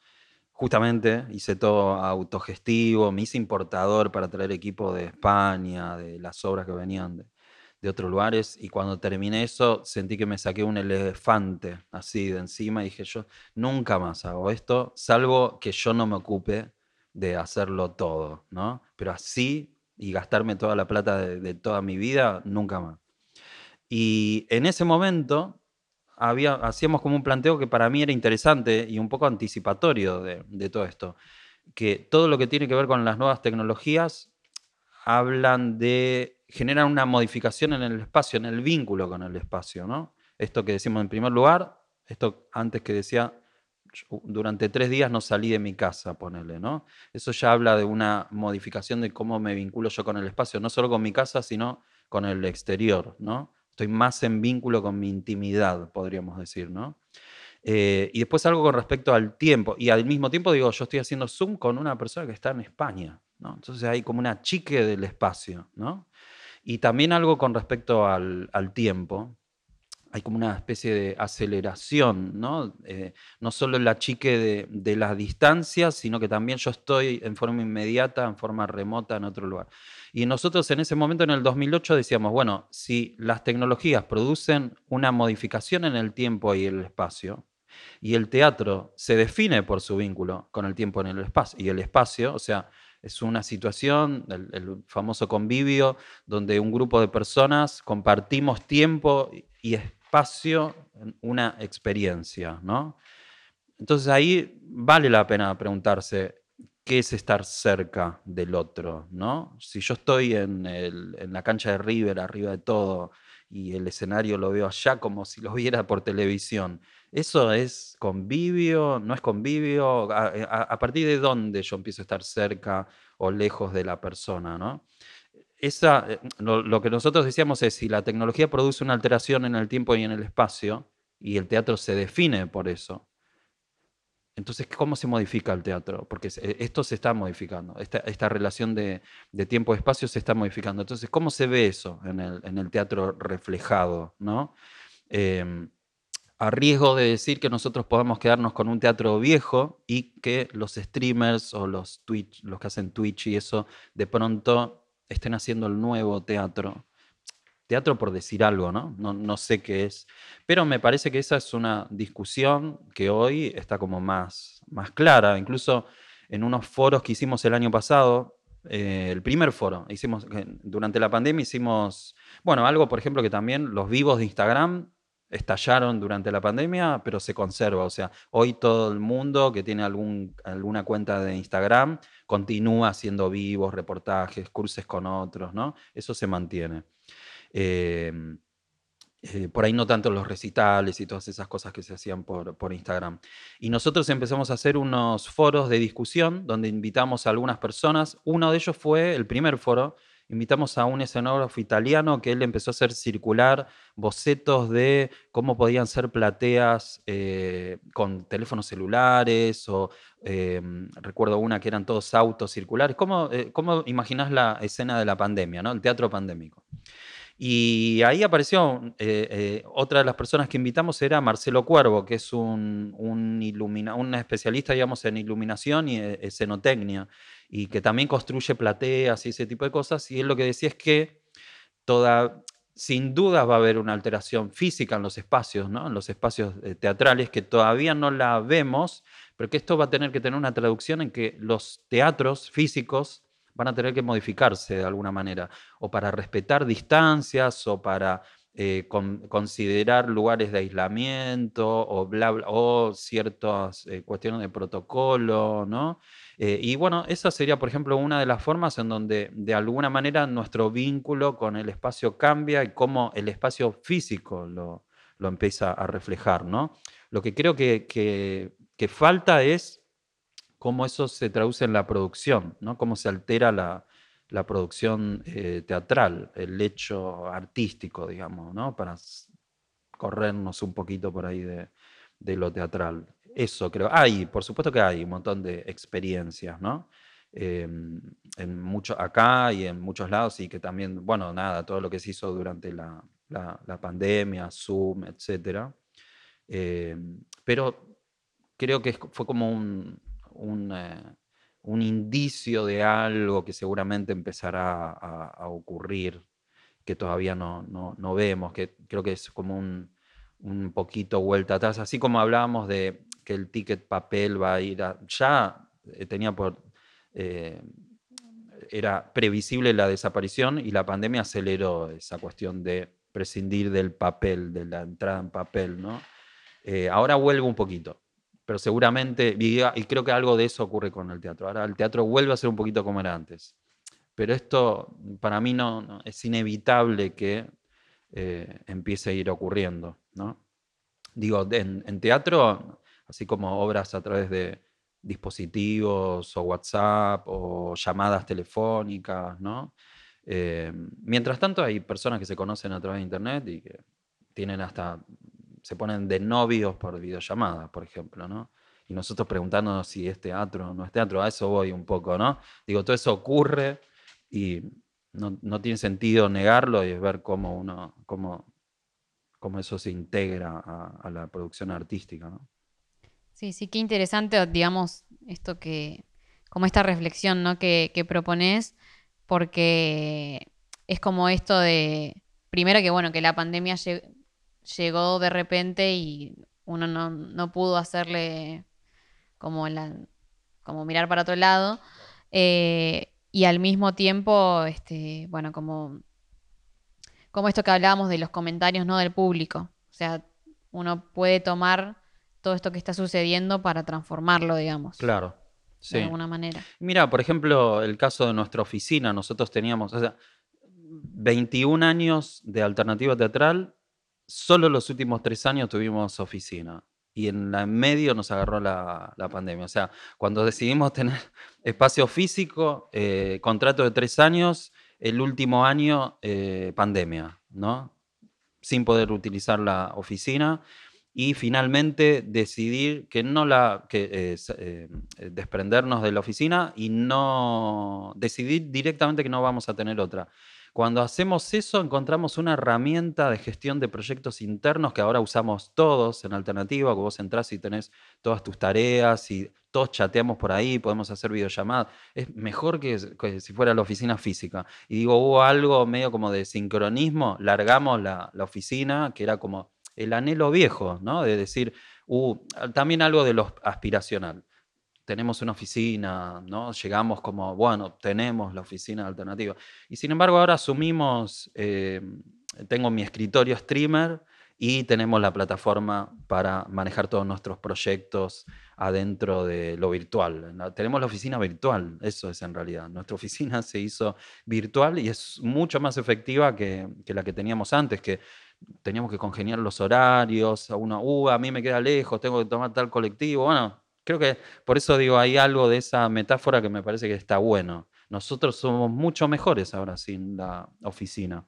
Justamente hice todo autogestivo, me hice importador para traer equipo de España, de las obras que venían de, otros lugares y cuando terminé eso sentí que me saqué un elefante así de encima y dije yo nunca más hago esto, salvo que yo no me ocupe de hacerlo todo, ¿no? Pero así y gastarme toda la plata de, toda mi vida, nunca más. Y en ese momento hacíamos como un planteo que para mí era interesante y un poco anticipatorio de, de todo esto, que todo lo que tiene que ver con las nuevas tecnologías hablan de generan una modificación en el espacio, en el vínculo con el espacio, ¿no? Esto que decimos en primer lugar, esto antes que decía, durante tres días no salí de mi casa, ponele, ¿no? Eso ya habla de una modificación de cómo me vinculo yo con el espacio, no solo con mi casa, sino con el exterior, ¿no? Estoy más en vínculo con mi intimidad, podríamos decir, ¿no? Eh, y después algo con respecto al tiempo. Y al mismo tiempo digo, yo estoy haciendo Zoom con una persona que está en España, ¿no? Entonces hay como una chique del espacio, ¿no? Y también algo con respecto al, tiempo. Hay como una especie de aceleración, ¿no? Eh, no solo la chique de, de, las distancias, sino que también yo estoy en forma inmediata, en forma remota en otro lugar. Y nosotros en ese momento, en el 2008, decíamos, bueno, si las tecnologías producen una modificación en el tiempo y el espacio, y el teatro se define por su vínculo con el tiempo en el espacio, y el espacio, o sea, es una situación, el, famoso convivio, donde un grupo de personas compartimos tiempo y espacio una experiencia, ¿no? Entonces ahí vale la pena preguntarse qué es estar cerca del otro, ¿no? Si yo estoy en, la cancha de River, arriba de todo, y el escenario lo veo allá como si lo viera por televisión, ¿Eso es convivio? ¿No es convivio? Eh, ¿A, partir de dónde yo empiezo a estar cerca o lejos de la persona? ¿no? Esa, eh, lo, que nosotros decíamos es, si la tecnología produce una alteración en el tiempo y en el espacio, y el teatro se define por eso, entonces, ¿cómo se modifica el teatro? Porque esto se está modificando, esta, relación de, tiempo-espacio se está modificando. Entonces, ¿cómo se ve eso en el, teatro reflejado? ¿no? Em, a riesgo de decir que nosotros podamos quedarnos con un teatro viejo y que los streamers o los Twitch, los que hacen Twitch y eso, de pronto estén haciendo el nuevo teatro. Teatro por decir algo, ¿no? ¿no? No sé qué es. Pero me parece que esa es una discusión que hoy está como más, más clara. Incluso en unos foros que hicimos el año pasado, eh, el primer foro, hicimos, durante la pandemia hicimos, bueno, algo por ejemplo que también los vivos de Instagram estallaron durante la pandemia, pero se conserva. O sea, hoy todo el mundo que tiene algún, alguna cuenta de Instagram continúa haciendo vivos, reportajes, cursos con otros, ¿no? Eso se mantiene. Em, eh, por ahí no tanto los recitales y todas esas cosas que se hacían por, por, Instagram. Y nosotros empezamos a hacer unos foros de discusión donde invitamos a algunas personas. Uno de ellos fue el primer foro invitamos a un escenógrafo italiano que él empezó a hacer circular bocetos de cómo podían ser plateas eh, con teléfonos celulares o em, recuerdo una que eran todos autos circulares. ¿Cómo, eh, ¿Cómo imaginás la escena de la pandemia, ¿no? el teatro pandémico? Y ahí apareció eh, otra de las personas que invitamos era Marcelo Cuervo, que es un, un, especialista digamos, en iluminación y escenotecnia y que también construye plateas y ese tipo de cosas. Y él lo que decía es que toda, sin duda va a haber una alteración física en los espacios, ¿no? en los espacios eh, teatrales, que todavía no la vemos, pero que esto va a tener que tener una traducción en que los teatros físicos van a tener que modificarse de alguna manera, o para respetar distancias, o para eh, considerar lugares de aislamiento, o, bla, o ciertas eh, cuestiones de protocolo, ¿no? Eh, y bueno, esa sería, por ejemplo, una de las formas en donde de alguna manera nuestro vínculo con el espacio cambia y cómo el espacio físico lo, empieza a reflejar, ¿no? Lo que creo que, falta es cómo eso se traduce en la producción, ¿no? Cómo se altera la, producción eh, teatral, el hecho artístico, digamos, ¿no? Para corrernos un poquito por ahí de lo teatral. Eso creo. Hay, por supuesto que hay un montón de experiencias, ¿no? Em, en mucho, acá y en muchos lados, y que también, bueno, nada, todo lo que se hizo durante la, pandemia, Zoom, etc. Em, pero creo que fue como un, eh, un, indicio de algo que seguramente empezará a, ocurrir, que todavía no, no, vemos, que creo que es como un, un poquito vuelta atrás, así como hablábamos de que el ticket papel va a ir. Ya eh, tenía por... Eh, era previsible la desaparición y la pandemia aceleró esa cuestión de prescindir del papel, de la entrada en papel, ¿no? Eh, ahora vuelve un poquito, pero seguramente, y creo que algo de eso ocurre con el teatro. Ahora el teatro vuelve a ser un poquito como era antes. Pero esto para mí no, es inevitable que empiece a ir ocurriendo, ¿no? Digo, en teatro así como obras a través de dispositivos o WhatsApp o llamadas telefónicas, ¿no? Eh, mientras tanto hay personas que se conocen a través de Internet y que tienen hasta, se ponen de novios por videollamadas, por ejemplo, ¿no? Y nosotros preguntándonos si es teatro o no es teatro, a eso voy un poco, ¿no? Digo, todo eso ocurre y no, tiene sentido negarlo y es ver cómo uno, cómo, cómo eso se integra a, a la producción artística, ¿no? Sí, sí, qué interesante, digamos, esto que, como esta reflexión, ¿no? Que, que propones, porque es como esto de, primero que, bueno, que la pandemia llegó de repente y uno no, pudo hacerle como, la, como mirar para otro lado, eh, y al mismo tiempo, este, bueno, como, como esto que hablábamos de los comentarios, ¿no? Del público. O sea, uno puede tomar todo esto que está sucediendo para transformarlo, digamos. Claro. Sí. De alguna manera. Mira, por ejemplo, el caso de nuestra oficina, nosotros teníamos, o sea, 21 años de alternativa teatral, solo los últimos tres años tuvimos oficina. Y en la medio nos agarró la, pandemia. O sea, cuando decidimos tener *laughs* espacio físico, eh, contrato de tres años, el último año, eh, pandemia, ¿no? Sin poder utilizar la oficina y finalmente decidir que no la que eh, eh, desprendernos de la oficina y no decidir directamente que no vamos a tener otra. Cuando hacemos eso encontramos una herramienta de gestión de proyectos internos que ahora usamos todos en alternativa, que vos entras y tenés todas tus tareas y todos chateamos por ahí, podemos hacer videollamadas. Es mejor que, si fuera la oficina física. Y digo, hubo algo medio como de sincronismo, largamos la, la oficina, que era como el anhelo viejo, ¿no? De decir, uh, también algo de lo aspiracional. Tenemos una oficina, ¿no? Llegamos como, bueno, tenemos la oficina alternativa. Y sin embargo, ahora asumimos, eh, tengo mi escritorio streamer y tenemos la plataforma para manejar todos nuestros proyectos adentro de lo virtual. Tenemos la oficina virtual, eso es en realidad. Nuestra oficina se hizo virtual y es mucho más efectiva que, que la que teníamos antes, que teníamos que congeniar los horarios, a uno, uh, a mí me queda lejos, tengo que tomar tal colectivo. Bueno, creo que por eso digo, hay algo de esa metáfora que me parece que está bueno. Nosotros somos mucho mejores ahora sin la oficina.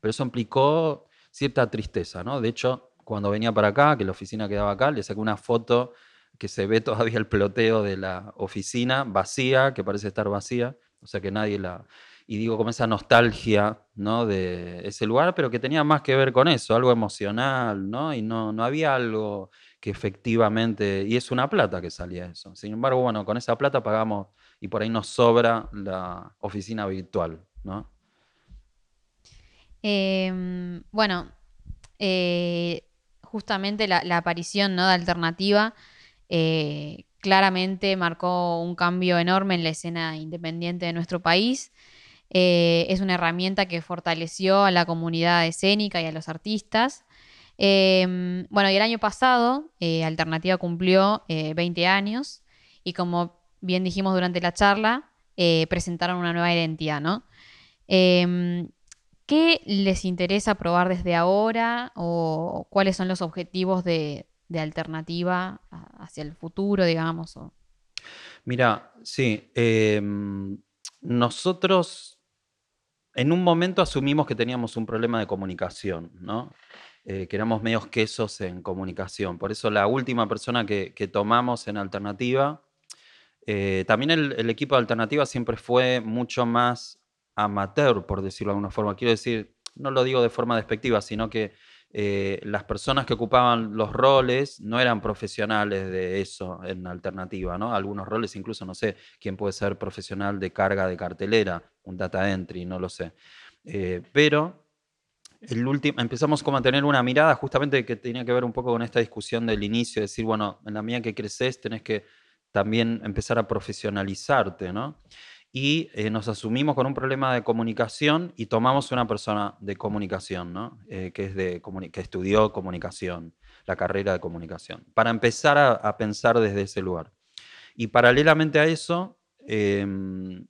Pero eso implicó cierta tristeza, ¿no? De hecho, cuando venía para acá, que la oficina quedaba acá, le saqué una foto que se ve *laughs* todavía el ploteo de la oficina vacía, que parece estar vacía, o sea que nadie la y digo como esa nostalgia ¿no? de ese lugar, pero que tenía más que ver con eso, algo emocional, ¿no? Y no, no había algo que efectivamente, y es una plata que salía eso. Sin embargo, bueno, con esa plata pagamos y por ahí nos sobra la oficina virtual, ¿no? Em, bueno, eh, justamente la, aparición ¿no? de Alternativa eh, claramente marcó un cambio enorme en la escena independiente de nuestro país. Eh, es una herramienta que fortaleció a la comunidad escénica y a los artistas. Em, bueno, y el año pasado eh, Alternativa cumplió 20 años y como bien dijimos durante la charla, presentaron una nueva identidad, ¿no? Em, ¿Qué les interesa probar desde ahora o cuáles son los objetivos de, alternativa hacia el futuro, digamos? Mira, sí, em, nosotros en un momento asumimos que teníamos un problema de comunicación, ¿no? Eh, que éramos medios quesos en comunicación. Por eso la última persona que, tomamos en alternativa, eh, también el, equipo de alternativa siempre fue mucho más amateur, por decirlo de alguna forma. Quiero decir, no lo digo de forma despectiva, sino que eh, las personas que ocupaban los roles no eran profesionales de eso en alternativa, ¿no? Algunos roles, incluso no sé quién puede ser profesional de carga de cartelera, un data entry, no lo sé. Eh, pero el empezamos como a tener una mirada justamente que tenía que ver un poco con esta discusión del inicio, decir, bueno, en la medida que creces tenés que también empezar a profesionalizarte, ¿no? Y eh, nos asumimos con un problema de comunicación y tomamos una persona de comunicación, ¿no? Eh, que, es de, que estudió comunicación, la carrera de comunicación, para empezar a, pensar desde ese lugar. Y paralelamente a eso, em,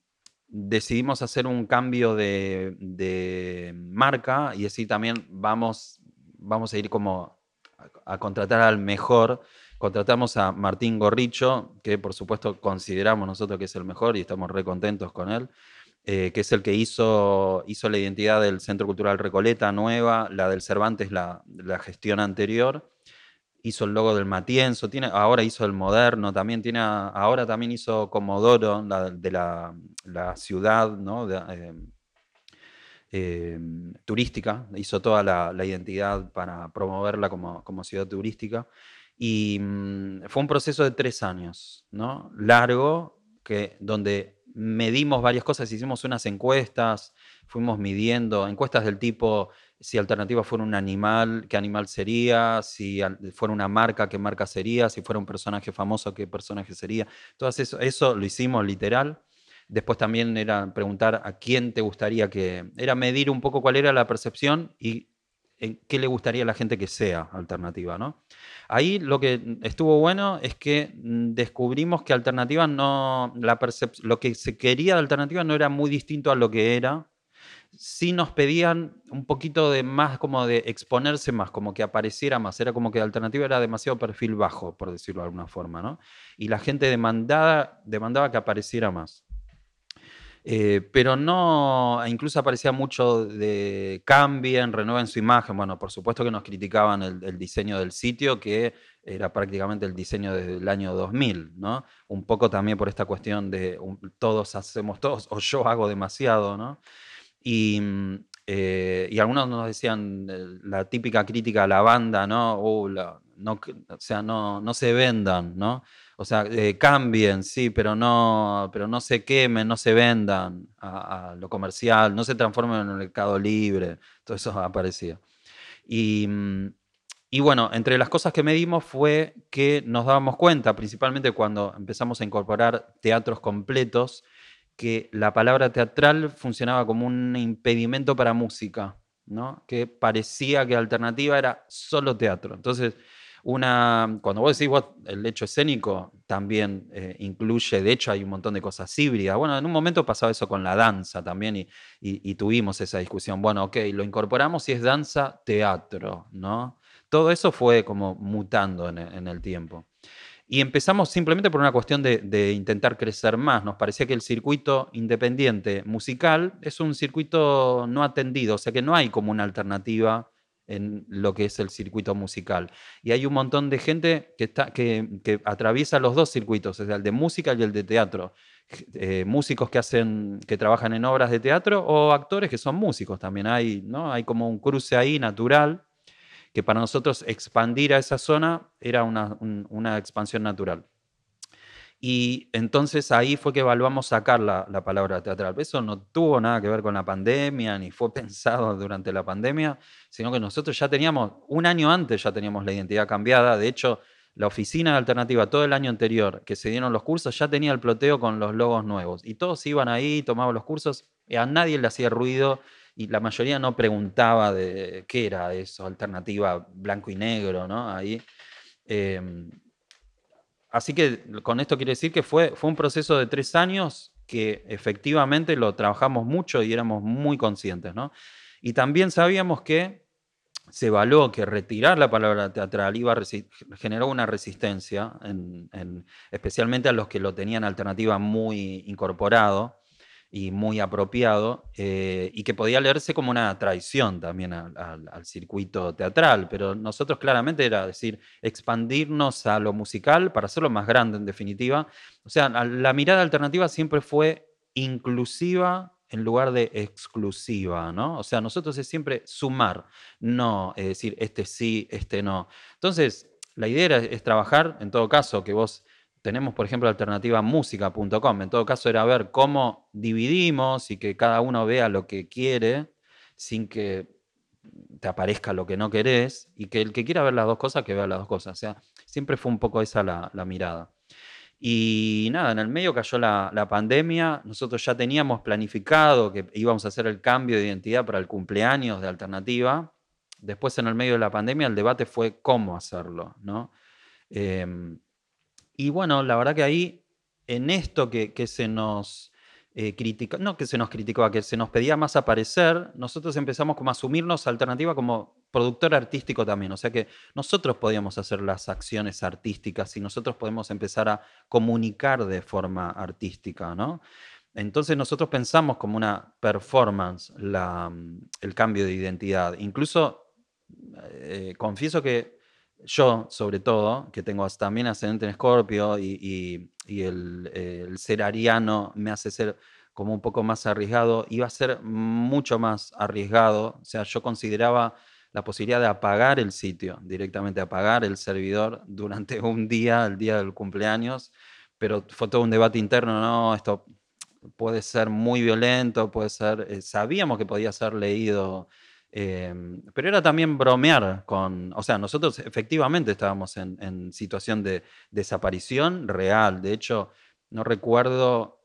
decidimos hacer un cambio de, marca y así también vamos, vamos a ir como a contratar al mejor Contratamos a Martín Gorricho, que por supuesto consideramos nosotros que es el mejor y estamos re contentos con él, eh, que es el que hizo, hizo la identidad del Centro Cultural Recoleta nueva, la del Cervantes, la, la gestión anterior hizo el logo del Matienzo, tiene, ahora hizo el moderno, también tiene, ahora también hizo Comodoro, la, de la, la ciudad. Eh, eh, turística, hizo toda la, la, identidad para promoverla como, como ciudad turística. Y mm, fue un proceso de tres años, ¿no? Largo, que, donde medimos varias cosas, hicimos unas encuestas, fuimos midiendo, encuestas del tipo, si alternativa fuera un animal, qué animal sería, si fuera una marca, qué marca sería, si fuera un personaje famoso, qué personaje sería. Todo eso, eso lo hicimos literal. Después también era preguntar a quién te gustaría que... Era medir un poco cuál era la percepción y qué le gustaría a la gente que sea alternativa, ¿no? Ahí lo que estuvo bueno es que mm, descubrimos que alternativa no, la lo que se quería de alternativa no era muy distinto a lo que era. Sí nos pedían un poquito de más, como de exponerse más, como que apareciera más. Era como que alternativa era demasiado perfil bajo, por decirlo de alguna forma, ¿no? Y la gente demandaba, demandaba que apareciera más. Eh, pero no, incluso aparecía mucho de cambien, renueven su imagen. Bueno, por supuesto que nos criticaban el, diseño del sitio, que era prácticamente el diseño desde el año 2000, ¿no? Un poco también por esta cuestión de todos hacemos todos, o yo hago demasiado, ¿no? Y, eh, y algunos nos decían eh, la típica crítica a la banda, ¿no? Uh, no o sea, no, no se vendan, ¿no? O sea, eh, cambien, sí, pero no, pero no se quemen, no se vendan a, lo comercial, no se transformen en el mercado libre. Todo eso *laughs* aparecía. Y, mm, y bueno, entre las cosas que medimos fue que nos dábamos cuenta, principalmente cuando empezamos a incorporar teatros completos, que la palabra teatral funcionaba como un impedimento para música, ¿no? que parecía que la alternativa era solo teatro. Entonces, una, cuando vos decís el hecho escénico también eh, incluye, de hecho hay un montón de cosas híbridas. Bueno, en un momento pasaba eso con la danza también y, tuvimos esa discusión. Bueno, ok, lo incorporamos y es danza, teatro, ¿no? Todo eso fue como mutando en, en el tiempo. Y empezamos simplemente por una cuestión de, de, intentar crecer más. Nos parecía que el circuito independiente musical es un circuito no atendido, o sea que no hay como una alternativa en lo que es el circuito musical. Y hay un montón de gente que, está, que, atraviesa los dos circuitos, el de música y el de teatro. Eh, músicos que hacen, que trabajan en obras de teatro o actores que son músicos también. Hay, ¿no? hay como un cruce ahí natural que para nosotros expandir a esa zona era una, una expansión natural. Y entonces ahí fue que evaluamos sacar la, la, palabra teatral. Eso no tuvo nada que ver con la pandemia, ni fue *laughs* pensado durante la pandemia, sino que nosotros ya teníamos, un año antes ya teníamos la identidad cambiada. De hecho, la oficina de alternativa todo el año anterior que se dieron los cursos ya tenía el ploteo con los logos nuevos. Y todos iban ahí, tomaban los cursos, y a nadie le hacía ruido y la mayoría no preguntaba de qué era eso, alternativa blanco y negro, ¿no? Ahí. Em, así que con esto quiere decir que fue, fue un proceso de tres años que efectivamente lo trabajamos mucho y éramos muy conscientes, ¿no? Y también sabíamos que se evaluó que retirar la palabra teatral iba a generó una resistencia, especialmente a los que lo tenían alternativa muy incorporado y muy apropiado, eh, y que podía leerse como una traición también al circuito teatral, pero nosotros claramente era decir, expandirnos a lo musical para hacerlo más grande en definitiva. O sea, la mirada alternativa siempre fue inclusiva en lugar de exclusiva, ¿no? O sea, nosotros es siempre sumar, no es decir, este sí, este no. Entonces, la idea es trabajar, en todo caso, que vos tenemos, por ejemplo, alternativa música.com, en todo caso era ver cómo dividimos y que cada uno vea lo que quiere sin que te aparezca lo que no querés y que el que quiera ver las dos cosas, que vea las dos cosas. O sea, siempre fue un poco esa la mirada. Y nada, en el medio cayó la, pandemia, nosotros ya teníamos planificado que íbamos a hacer el cambio de identidad para el cumpleaños de alternativa. Después en el medio de la pandemia el debate fue cómo hacerlo, ¿no? Em, y bueno, la verdad que ahí, en esto que, que se nos eh, no que se nos criticaba, que se nos pedía más aparecer, nosotros empezamos como a asumirnos alternativa como productor artístico también. O sea que nosotros podíamos hacer las acciones artísticas y nosotros podemos empezar a comunicar de forma artística, ¿no? Entonces nosotros pensamos como una performance la, el cambio de identidad. Incluso eh, confieso que yo, sobre todo, que tengo también ascendente en Escorpio y, el, el, ser ariano me hace ser como un poco más arriesgado, iba a ser mucho más arriesgado. O sea, yo consideraba la posibilidad de apagar el sitio, directamente apagar el servidor durante *laughs* un día, el día del cumpleaños, pero fue todo un debate interno, ¿no? Esto puede ser muy violento, puede ser, eh, sabíamos que podía ser leído Em, pero era también bromear con, o sea, nosotros efectivamente estábamos en, situación de desaparición real. De hecho, no recuerdo,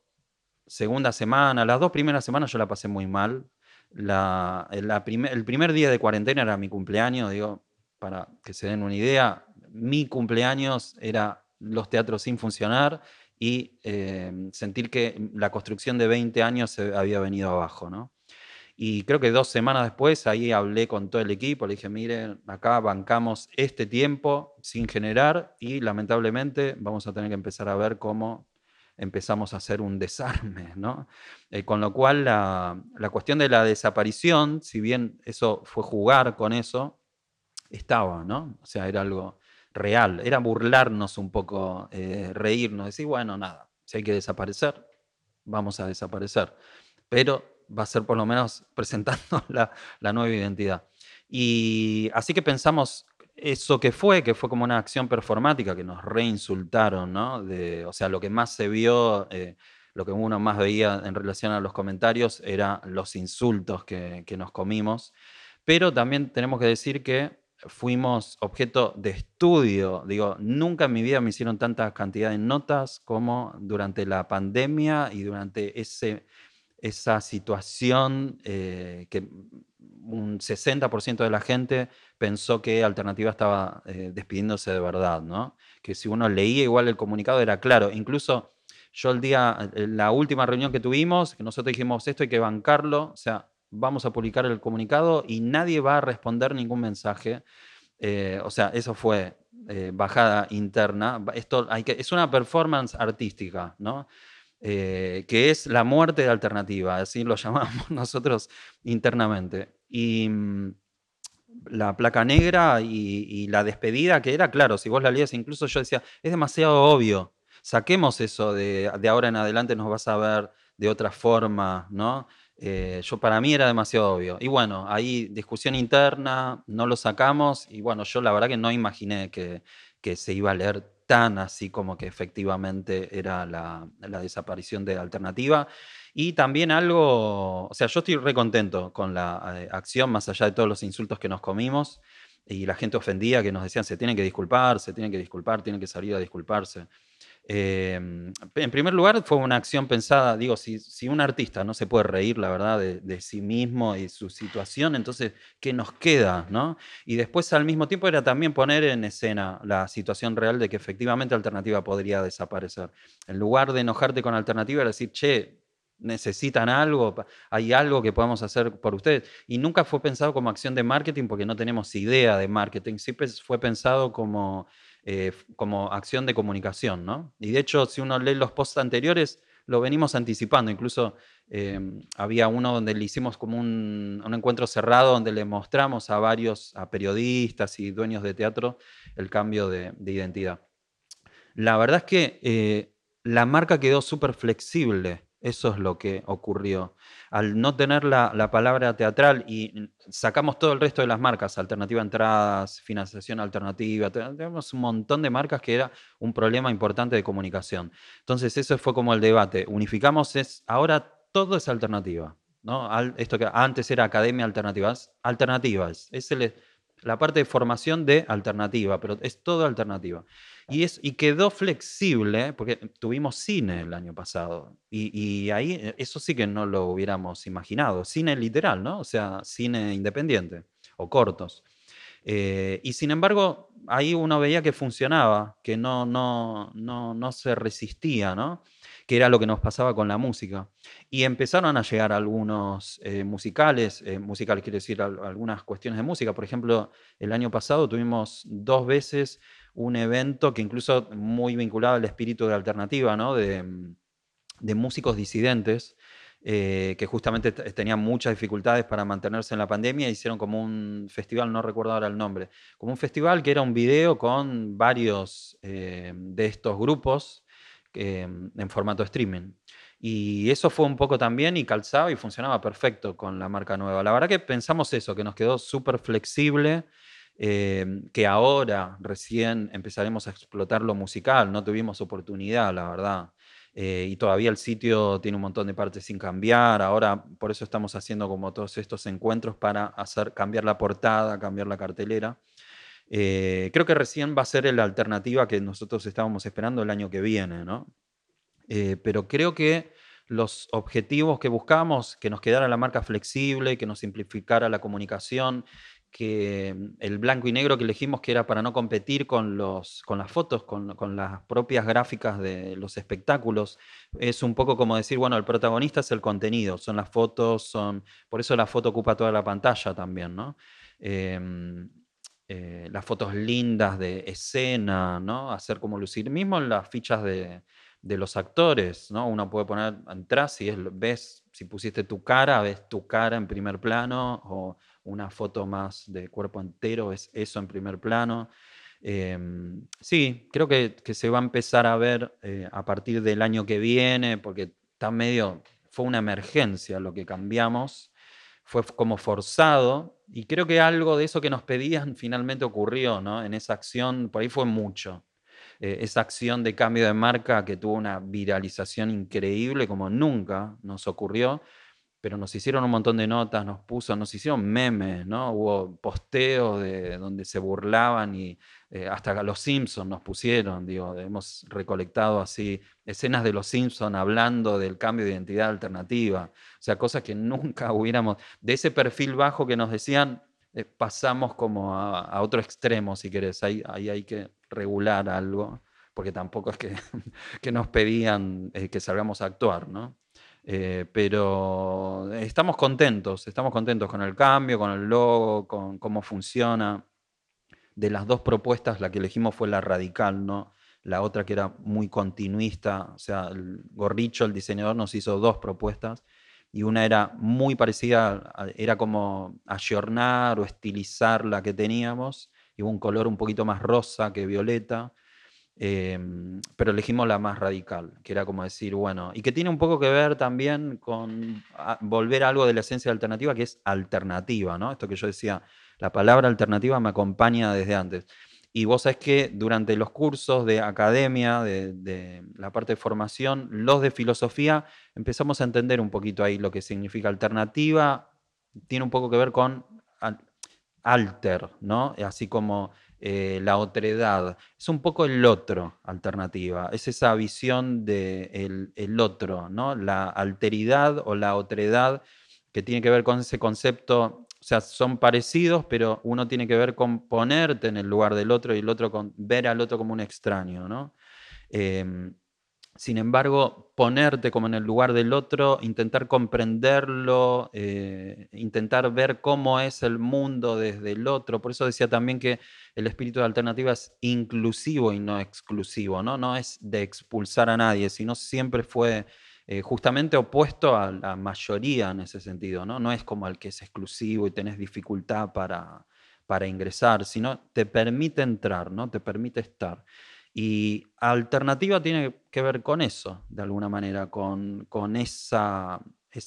segunda semana, las dos primeras semanas yo la pasé muy mal. La, el primer día de cuarentena era mi cumpleaños, digo, para que se den una idea, mi cumpleaños era los teatros sin funcionar y em, sentir que la construcción de 20 años se había venido abajo, ¿no? Y creo que dos semanas después ahí hablé con todo el equipo, le dije, miren, acá bancamos este tiempo sin generar y lamentablemente vamos a tener que empezar a ver cómo empezamos a hacer un desarme, *laughs* ¿no? Eh, con lo cual la, cuestión de la desaparición, si bien eso fue jugar con eso, estaba, ¿no? O sea, era algo real, era burlarnos un poco, eh, reírnos, decir, bueno, nada, si hay que desaparecer, vamos a desaparecer. Pero va a ser por lo menos *laughs* presentando la, nueva identidad. Y así que pensamos eso que fue, que fue como una acción performática, que nos reinsultaron, ¿no? O sea, lo que más se vio, eh, lo que uno más veía en relación a los comentarios, era los insultos que, que nos comimos. Pero también tenemos que decir que fuimos objeto de estudio. Digo, nunca en mi vida me hicieron tanta cantidad de notas como durante la pandemia y durante ese esa situación eh, que un 60% de la gente pensó que Alternativa estaba eh, despidiéndose de verdad, ¿no? Que si uno leía igual el comunicado era claro. Incluso yo el día, la última reunión que tuvimos, que nosotros dijimos esto hay que bancarlo, o sea, vamos a publicar el comunicado y nadie va a responder ningún mensaje. Eh, o sea, eso fue bajada interna. Es una performance artística, ¿no? Eh, que es la muerte de alternativa, así lo *laughs* llamamos nosotros internamente. Y mm, la placa negra y, la despedida que era, claro, si vos la leías, incluso yo decía, es demasiado obvio, saquemos eso de, de ahora en adelante nos vas a ver de otra forma, ¿no? Eh, yo para mí era demasiado obvio. Y bueno, ahí discusión interna, no lo sacamos y bueno, yo la verdad que no imaginé que, que se iba a leer así como que efectivamente era la, desaparición de alternativa. Y también algo, o sea, yo estoy re contento con la eh, acción, más allá de todos los insultos que nos comimos y la gente ofendía que nos decían se tienen que disculpar, se tienen que disculpar, tienen que salir a disculparse. Em, en primer lugar, fue una acción pensada, digo, si, un artista no se puede reír, la verdad, de, de, sí mismo y su situación, entonces, ¿qué nos queda? ¿no? Y después, al mismo tiempo, era también poner en escena la situación real de que efectivamente Alternativa podría desaparecer. En lugar de enojarte con Alternativa, era decir, che, necesitan algo, hay algo que podamos hacer por ustedes. Y nunca fue pensado como acción de marketing porque no tenemos idea de marketing, siempre fue pensado como, eh, como acción de comunicación, ¿no? Y de hecho, si uno lee los posts anteriores, lo venimos anticipando, incluso eh, había uno donde le hicimos como un, un, encuentro cerrado donde le mostramos a varios, a periodistas y dueños de teatro, el cambio de, de identidad. La verdad es que eh, la marca quedó súper flexible eso es lo que ocurrió. Al no tener la, la, palabra teatral y sacamos todo el resto de las marcas, alternativa entradas, financiación alternativa, tenemos un montón de marcas que era un problema importante de comunicación. Entonces eso fue como el debate. Unificamos es, ahora todo es alternativa. ¿no? Esto que antes era academia alternativas, alternativas. Es el, la parte de formación de alternativa, pero es todo alternativa. Y, es, y quedó flexible, porque tuvimos cine el año pasado, y, y, ahí eh, eso sí que no lo hubiéramos imaginado, cine literal, ¿no? O sea, cine independiente o cortos. Eh, y sin embargo, ahí uno veía que funcionaba, que no, no, no, no se resistía, ¿no? Que era lo que nos pasaba con la música. Y empezaron a llegar algunos eh, musicales, eh, musicales quiere decir algunas cuestiones de música. Por ejemplo, el año pasado tuvimos dos veces un evento que incluso muy vinculado al espíritu de alternativa, ¿no? de, de músicos disidentes. Eh, que justamente tenían muchas dificultades para mantenerse en la pandemia, hicieron como un festival, no recuerdo ahora el nombre, como un festival que era un video con varios de estos grupos eh, en formato streaming. Y eso fue un poco también y calzaba y funcionaba perfecto con la marca nueva. La verdad que pensamos eso, que nos quedó súper flexible eh, que ahora recién empezaremos a explotar lo musical, no tuvimos oportunidad, la verdad. Eh, y todavía el sitio tiene un montón de partes sin cambiar. Ahora, por eso estamos haciendo como todos estos encuentros para hacer cambiar la portada, cambiar la cartelera. Eh, creo que recién va a ser la alternativa que nosotros estábamos esperando el año que viene, ¿no? Eh, pero creo que los objetivos que buscamos, que nos quedara la marca flexible, que nos simplificara la comunicación, que mm, el blanco y negro que elegimos, que era para no competir con, los, con las fotos, con, con, las propias gráficas de los espectáculos, es un poco como decir, bueno, el protagonista es el contenido, son las fotos, son, por eso la foto ocupa toda la pantalla también, ¿no? Eh, eh, las fotos lindas de escena, ¿no? Hacer como lucir, mismo las fichas de, de los actores, ¿no? Uno puede poner atrás, si es, ves, si pusiste tu cara, ves tu cara en primer plano, o una foto más de cuerpo entero, es eso en primer plano. Eh, sí, creo que, que, se va a empezar a ver eh, a partir del año que viene, porque está medio, fue una emergencia lo que cambiamos, fue como forzado, y creo que algo de eso que nos pedían *laughs* finalmente ocurrió, ¿no? En esa acción, por ahí fue mucho. Eh, esa acción de cambio de marca que tuvo una viralización increíble como nunca nos ocurrió, pero nos hicieron un montón de notas, nos puso, nos hicieron memes, ¿no? Hubo posteos de donde se burlaban y eh, hasta los Simpsons nos pusieron, digo, hemos recolectado así escenas de los Simpsons hablando del cambio de identidad alternativa, o sea, cosas que nunca *laughs* hubiéramos, de ese perfil bajo que nos decían, eh, pasamos como a, a, otro extremo, si querés, ahí, hay que regular algo, porque tampoco es que, *laughs* que nos pedían eh, que salgamos a actuar, ¿no? Eh, pero estamos contentos, estamos contentos con el cambio, con el logo, con cómo funciona. De las dos propuestas, la que elegimos fue la radical, ¿no? La otra que era muy continuista, o sea, el Gorricho, el diseñador, nos hizo dos propuestas y una era muy parecida, era como ayornar o estilizar la que teníamos, y un color un poquito más rosa que violeta, eh, pero elegimos la más radical, que era como decir, bueno, y que tiene un poco que ver también con a, volver a algo de la esencia alternativa, que es alternativa, ¿no? Esto que yo decía, la palabra alternativa me acompaña desde antes. Y vos sabés que durante los cursos de academia, de, de, la parte de formación, los de filosofía, empezamos a entender un poquito ahí lo que significa alternativa. Tiene un poco que ver con alter, ¿no? Así como eh, la otredad. Es un poco el otro, alternativa. Es esa visión del de el otro, ¿no? La alteridad o la otredad que tiene que ver con ese concepto. O sea, son parecidos, pero uno tiene que ver con ponerte en el lugar del otro y el otro con ver al otro como un extraño, ¿no? Em, sin embargo, ponerte como en el lugar del otro, intentar comprenderlo, eh, intentar ver cómo es el mundo desde el otro. Por eso decía también que el espíritu de alternativa es inclusivo y no exclusivo, ¿no? No es de expulsar a nadie, sino siempre fue eh, justamente opuesto a la mayoría en ese sentido, ¿no? No es como el que es exclusivo y tenés dificultad para, para ingresar, sino te permite entrar, ¿no? Te permite estar. Y alternativa tiene que ver con eso, de alguna manera, con, esa,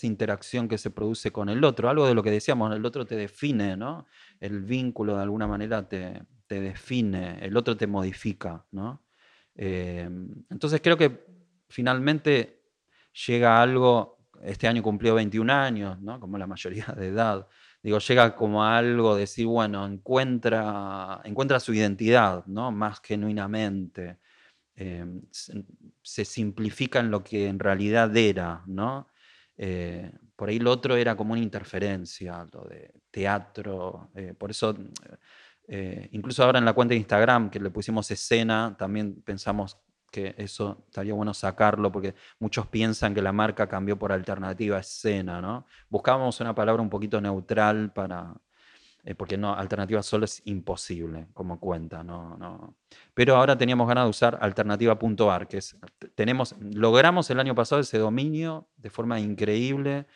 interacción que se produce con el otro. Algo de lo que decíamos, el otro te define, ¿no? El vínculo de alguna manera te, te define, el otro te modifica, ¿no? Eh, entonces creo que finalmente llega algo, este año cumplió 21 años, ¿no? Como la mayoría de edad digo, llega como a algo de decir, bueno, encuentra, encuentra su identidad, ¿no? Más genuinamente. Em, se, simplifica en lo que en realidad era, ¿no? Eh, por ahí lo otro era como una interferencia, lo de teatro. Eh, por eso, eh, incluso ahora en la cuenta de Instagram que le pusimos escena, también pensamos eso estaría bueno sacarlo porque muchos piensan que la marca cambió por alternativa escena, ¿no? Buscábamos una palabra un poquito neutral para, eh, porque no, alternativa solo es imposible como cuenta, no, no. Pero ahora teníamos ganas de usar alternativa.ar, que es, tenemos, logramos el año pasado ese dominio de forma increíble.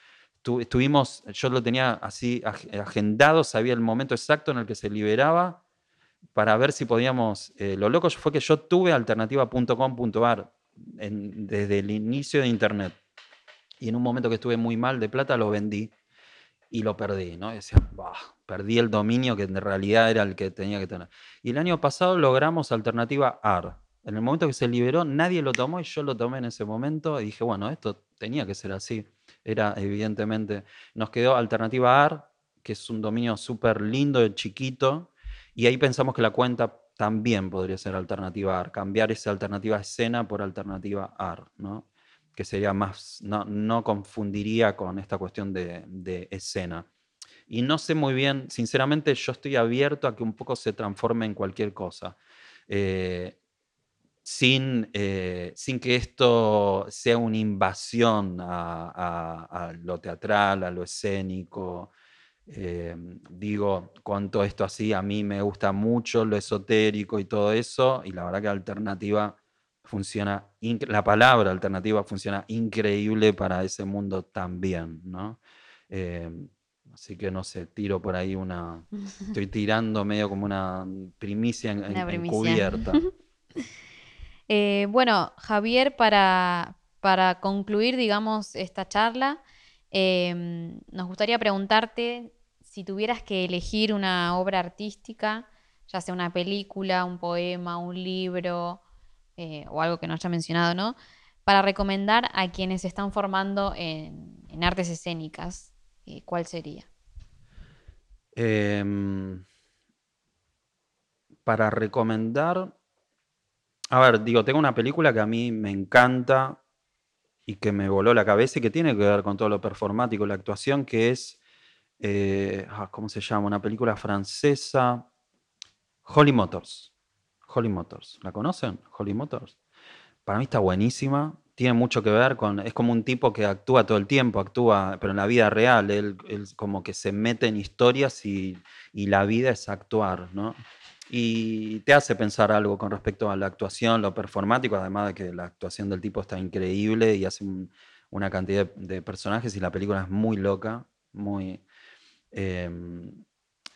estuvimos, yo lo tenía así agendado, sabía el momento exacto en el que se liberaba para ver si podíamos... Eh, lo loco fue que yo tuve alternativa.com.ar desde el inicio de Internet. Y en un momento que estuve muy mal de plata lo vendí y lo perdí, ¿no? decía, perdí el dominio que en realidad era el que tenía que tener. Y el año pasado logramos alternativa AR. En el momento que se liberó, nadie lo tomó y yo lo tomé en ese momento y dije, bueno, esto tenía que ser así. Era evidentemente, nos quedó alternativa AR, que es un dominio súper lindo, chiquito, y ahí pensamos que la cuenta también podría ser alternativa AR, cambiar esa alternativa escena por alternativa AR, ¿no? que sería más, no, no confundiría con esta cuestión de, de, escena. Y no sé muy bien, sinceramente yo estoy abierto a que un poco se transforme en cualquier cosa. Eh, sin, eh, sin, que esto sea una invasión a, a, a, lo teatral, a lo escénico, eh, digo, todo esto así, a mí me gusta mucho lo esotérico y todo eso, y la verdad que alternativa funciona, la palabra alternativa funciona increíble para ese mundo también, ¿no? Eh, así que no sé, tiro por ahí una, *laughs* estoy tirando medio como una primicia en, encubierta. *laughs* Eh, bueno, Javier, para, para concluir, digamos, esta charla, nos gustaría preguntarte si tuvieras que elegir una obra artística, ya sea una película, un poema, un libro eh, o algo que no haya mencionado, ¿no? Para recomendar a quienes se están formando en, artes escénicas, eh, ¿cuál sería? Em, para recomendar, a ver, digo, tengo una película que a mí me encanta y que me voló la cabeza y que tiene que ver con todo lo performático, la actuación, que es eh, ah, ¿cómo se llama? Una película francesa, Holly Motors. Holly Motors, ¿la conocen? Holly Motors. Para mí está buenísima, tiene mucho que ver con, es como un tipo que actúa todo el tiempo, actúa, pero en la vida real, él, como que se mete en historias y, la vida es actuar, ¿no? Y te hace pensar algo con respecto a la actuación, lo performático, además de que la actuación del tipo está increíble y hace una cantidad de personajes y la película es muy loca, muy, Em,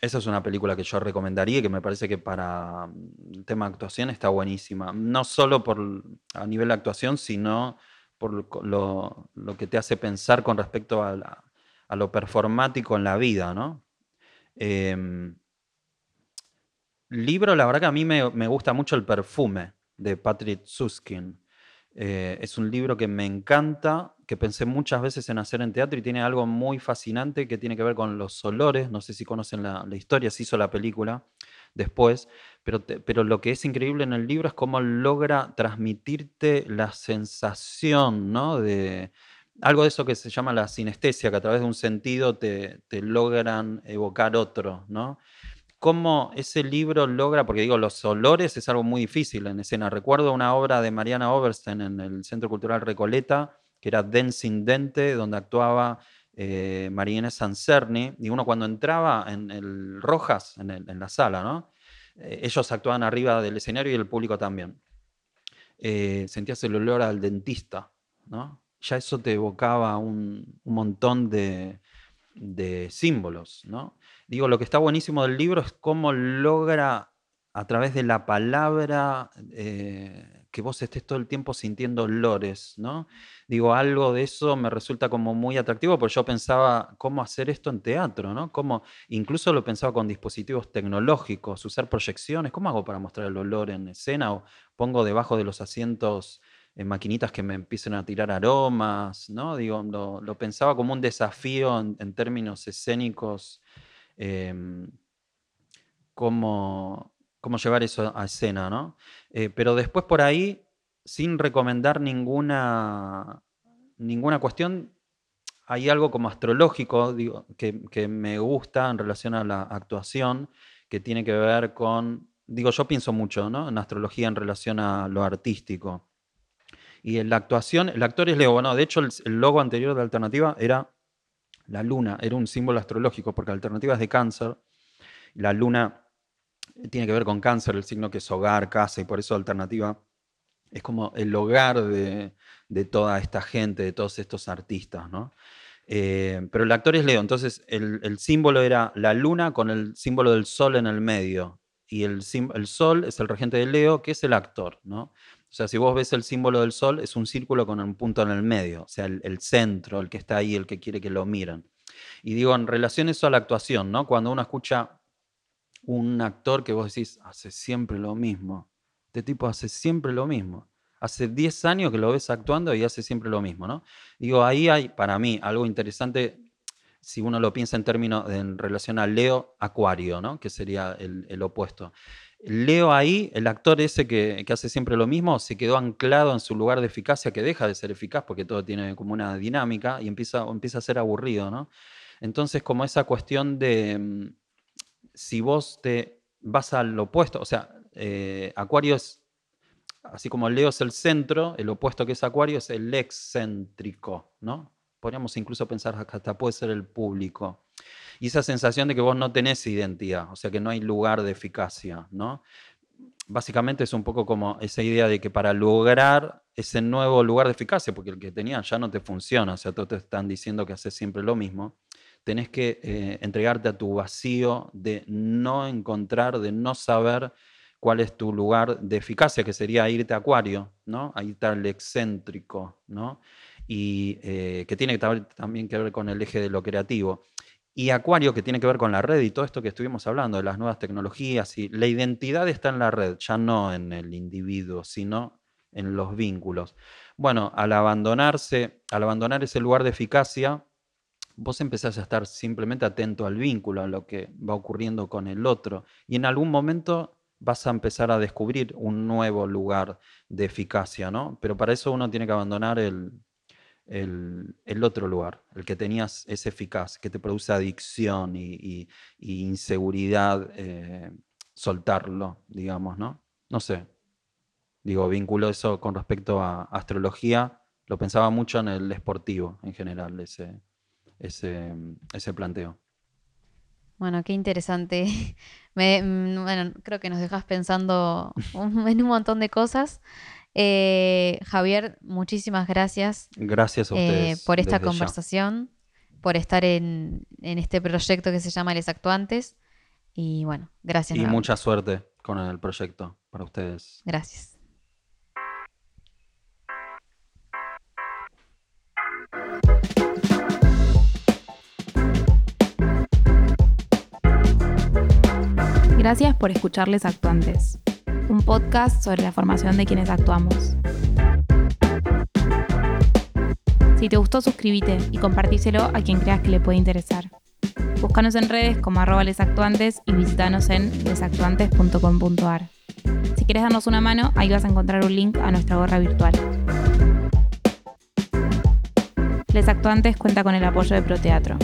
esa es una película que yo recomendaría y que me parece que para mm, el tema de actuación está buenísima. No solo por, a nivel de actuación, sino por lo, que te hace pensar con respecto a, lo performático en la vida, ¿no? Em, libro, la verdad que a mí me, me gusta mucho El perfume de Patrick Suskin. Eh, es un libro que me encanta, que pensé muchas veces en hacer en teatro y tiene algo muy fascinante que tiene que ver con los olores. No sé si conocen la, historia, se hizo la película después, pero, pero lo que es increíble en el libro es cómo logra transmitirte la sensación, ¿no? De algo de eso que se llama la sinestesia, que a través de un sentido te, te logran evocar otro, ¿no? Cómo ese libro logra, porque digo, los olores es algo muy difícil en escena. Recuerdo una obra de Mariana Oberstein en el Centro Cultural Recoleta, que era Dancing Dente, donde actuaba eh, María Sancerni, y uno cuando entraba en el Rojas, en, la sala, ¿no? Eh, ellos actuaban arriba del escenario y el público también. Eh, sentías el olor al dentista, ¿no? Ya eso te evocaba un, un montón de, de símbolos, ¿no? Digo, lo que está buenísimo del libro es cómo logra a través de la palabra eh, que vos estés todo el tiempo sintiendo olores, ¿no? Digo, algo de eso me resulta como muy atractivo, porque yo pensaba cómo hacer esto en teatro, ¿no? Cómo, incluso lo pensaba con dispositivos tecnológicos, usar proyecciones, ¿cómo hago para mostrar el olor en escena? O pongo debajo de los asientos eh, maquinitas que me empiecen a tirar aromas, ¿no? Digo, lo, pensaba como un desafío en términos escénicos, em, cómo, cómo llevar eso a escena, ¿no? Eh, pero después por ahí, sin recomendar ninguna, ninguna cuestión, hay algo como astrológico digo, que, que me gusta en relación a la actuación, que tiene que ver con, digo, yo pienso mucho ¿no? en astrología en relación a lo artístico. Y en la actuación, el actor es Leo. Bueno, de hecho, el, el logo anterior de Alternativa era la luna, era un símbolo astrológico, porque Alternativa es de cáncer. La luna tiene que ver con cáncer, el signo que es hogar, casa, y por eso Alternativa es como el hogar de, de toda esta gente, de todos estos artistas, ¿no? Eh, pero el actor es Leo, entonces el, el símbolo era la luna con el símbolo del sol en el medio. Y el, el sol es el regente de Leo, que es el actor, ¿no? O sea, si vos ves el símbolo del sol, es un círculo con un punto en el medio, o sea, el, centro, el que está ahí, el que quiere que lo miren. Y digo, en relación eso a la actuación, ¿no? Cuando uno escucha un actor que vos decís, hace siempre lo mismo. Este tipo hace siempre lo mismo. Hace 10 años que lo ves actuando y hace siempre lo mismo, ¿no? Digo, ahí hay para mí algo interesante, si uno lo piensa en términos en relación a Leo Acuario, ¿no? Que sería el opuesto. Leo ahí, el actor ese que, hace siempre lo mismo, se quedó anclado en su lugar de eficacia, que deja de ser eficaz porque todo tiene como una dinámica y empieza, empieza a ser aburrido, ¿no? Entonces, como esa cuestión de, mm, si vos te vas al opuesto, o sea, eh, Acuario es, así como Leo es el centro, el opuesto que es Acuario es el excéntrico, ¿no? Podríamos incluso pensar que hasta puede ser el público. Y esa sensación de que vos no tenés identidad, o sea, que no hay lugar de eficacia, ¿no? Básicamente es un poco como esa idea de que para lograr ese nuevo lugar de eficacia, porque el que tenías ya no te funciona, o sea, todos te están diciendo que haces siempre lo mismo, tenés que eh, entregarte a tu vacío de no encontrar, de no saber cuál es tu lugar de eficacia, que sería irte a Acuario, ¿no? Ahí está el excéntrico, ¿no? Y eh, que tiene también que ver con el eje de lo creativo. Y Acuario, que tiene que ver con la red y todo esto que estuvimos hablando, de las nuevas tecnologías, y la identidad está en la red, ya no en el individuo, sino en los vínculos. Bueno, al abandonarse, al abandonar ese lugar de eficacia, vos empezás a estar simplemente atento al vínculo, a lo que va ocurriendo con el otro. Y en algún momento vas a empezar a descubrir un nuevo lugar de eficacia, ¿no? Pero para eso uno tiene que abandonar el, el, otro lugar, el que tenías es eficaz, que te produce adicción y, inseguridad, eh, soltarlo, digamos, ¿no? No sé. Digo, vinculo eso con respecto a astrología, lo pensaba mucho en el esportivo en general, ese, ese, ese planteo. Bueno, qué interesante. *laughs* Me, mm, bueno, creo que nos dejas pensando *laughs* en un montón de cosas. Eh, Javier, muchísimas gracias Gracias a eh, ustedes. por esta ya. conversación, por estar en, en este proyecto que se llama Les Actuantes. Y bueno, gracias. Y nuevamente. mucha suerte con el proyecto para ustedes. Gracias. Gracias por escucharles Actuantes, un podcast sobre la formación de quienes actuamos. Si te gustó, suscríbete y compartíselo a quien creas que le puede interesar. Búscanos en redes como arroba lesactuantes y visitanos en lesactuantes.com.ar. Si quieres darnos una mano, ahí vas a encontrar un link a nuestra gorra virtual. Les Actuantes cuenta con el apoyo de Proteatro,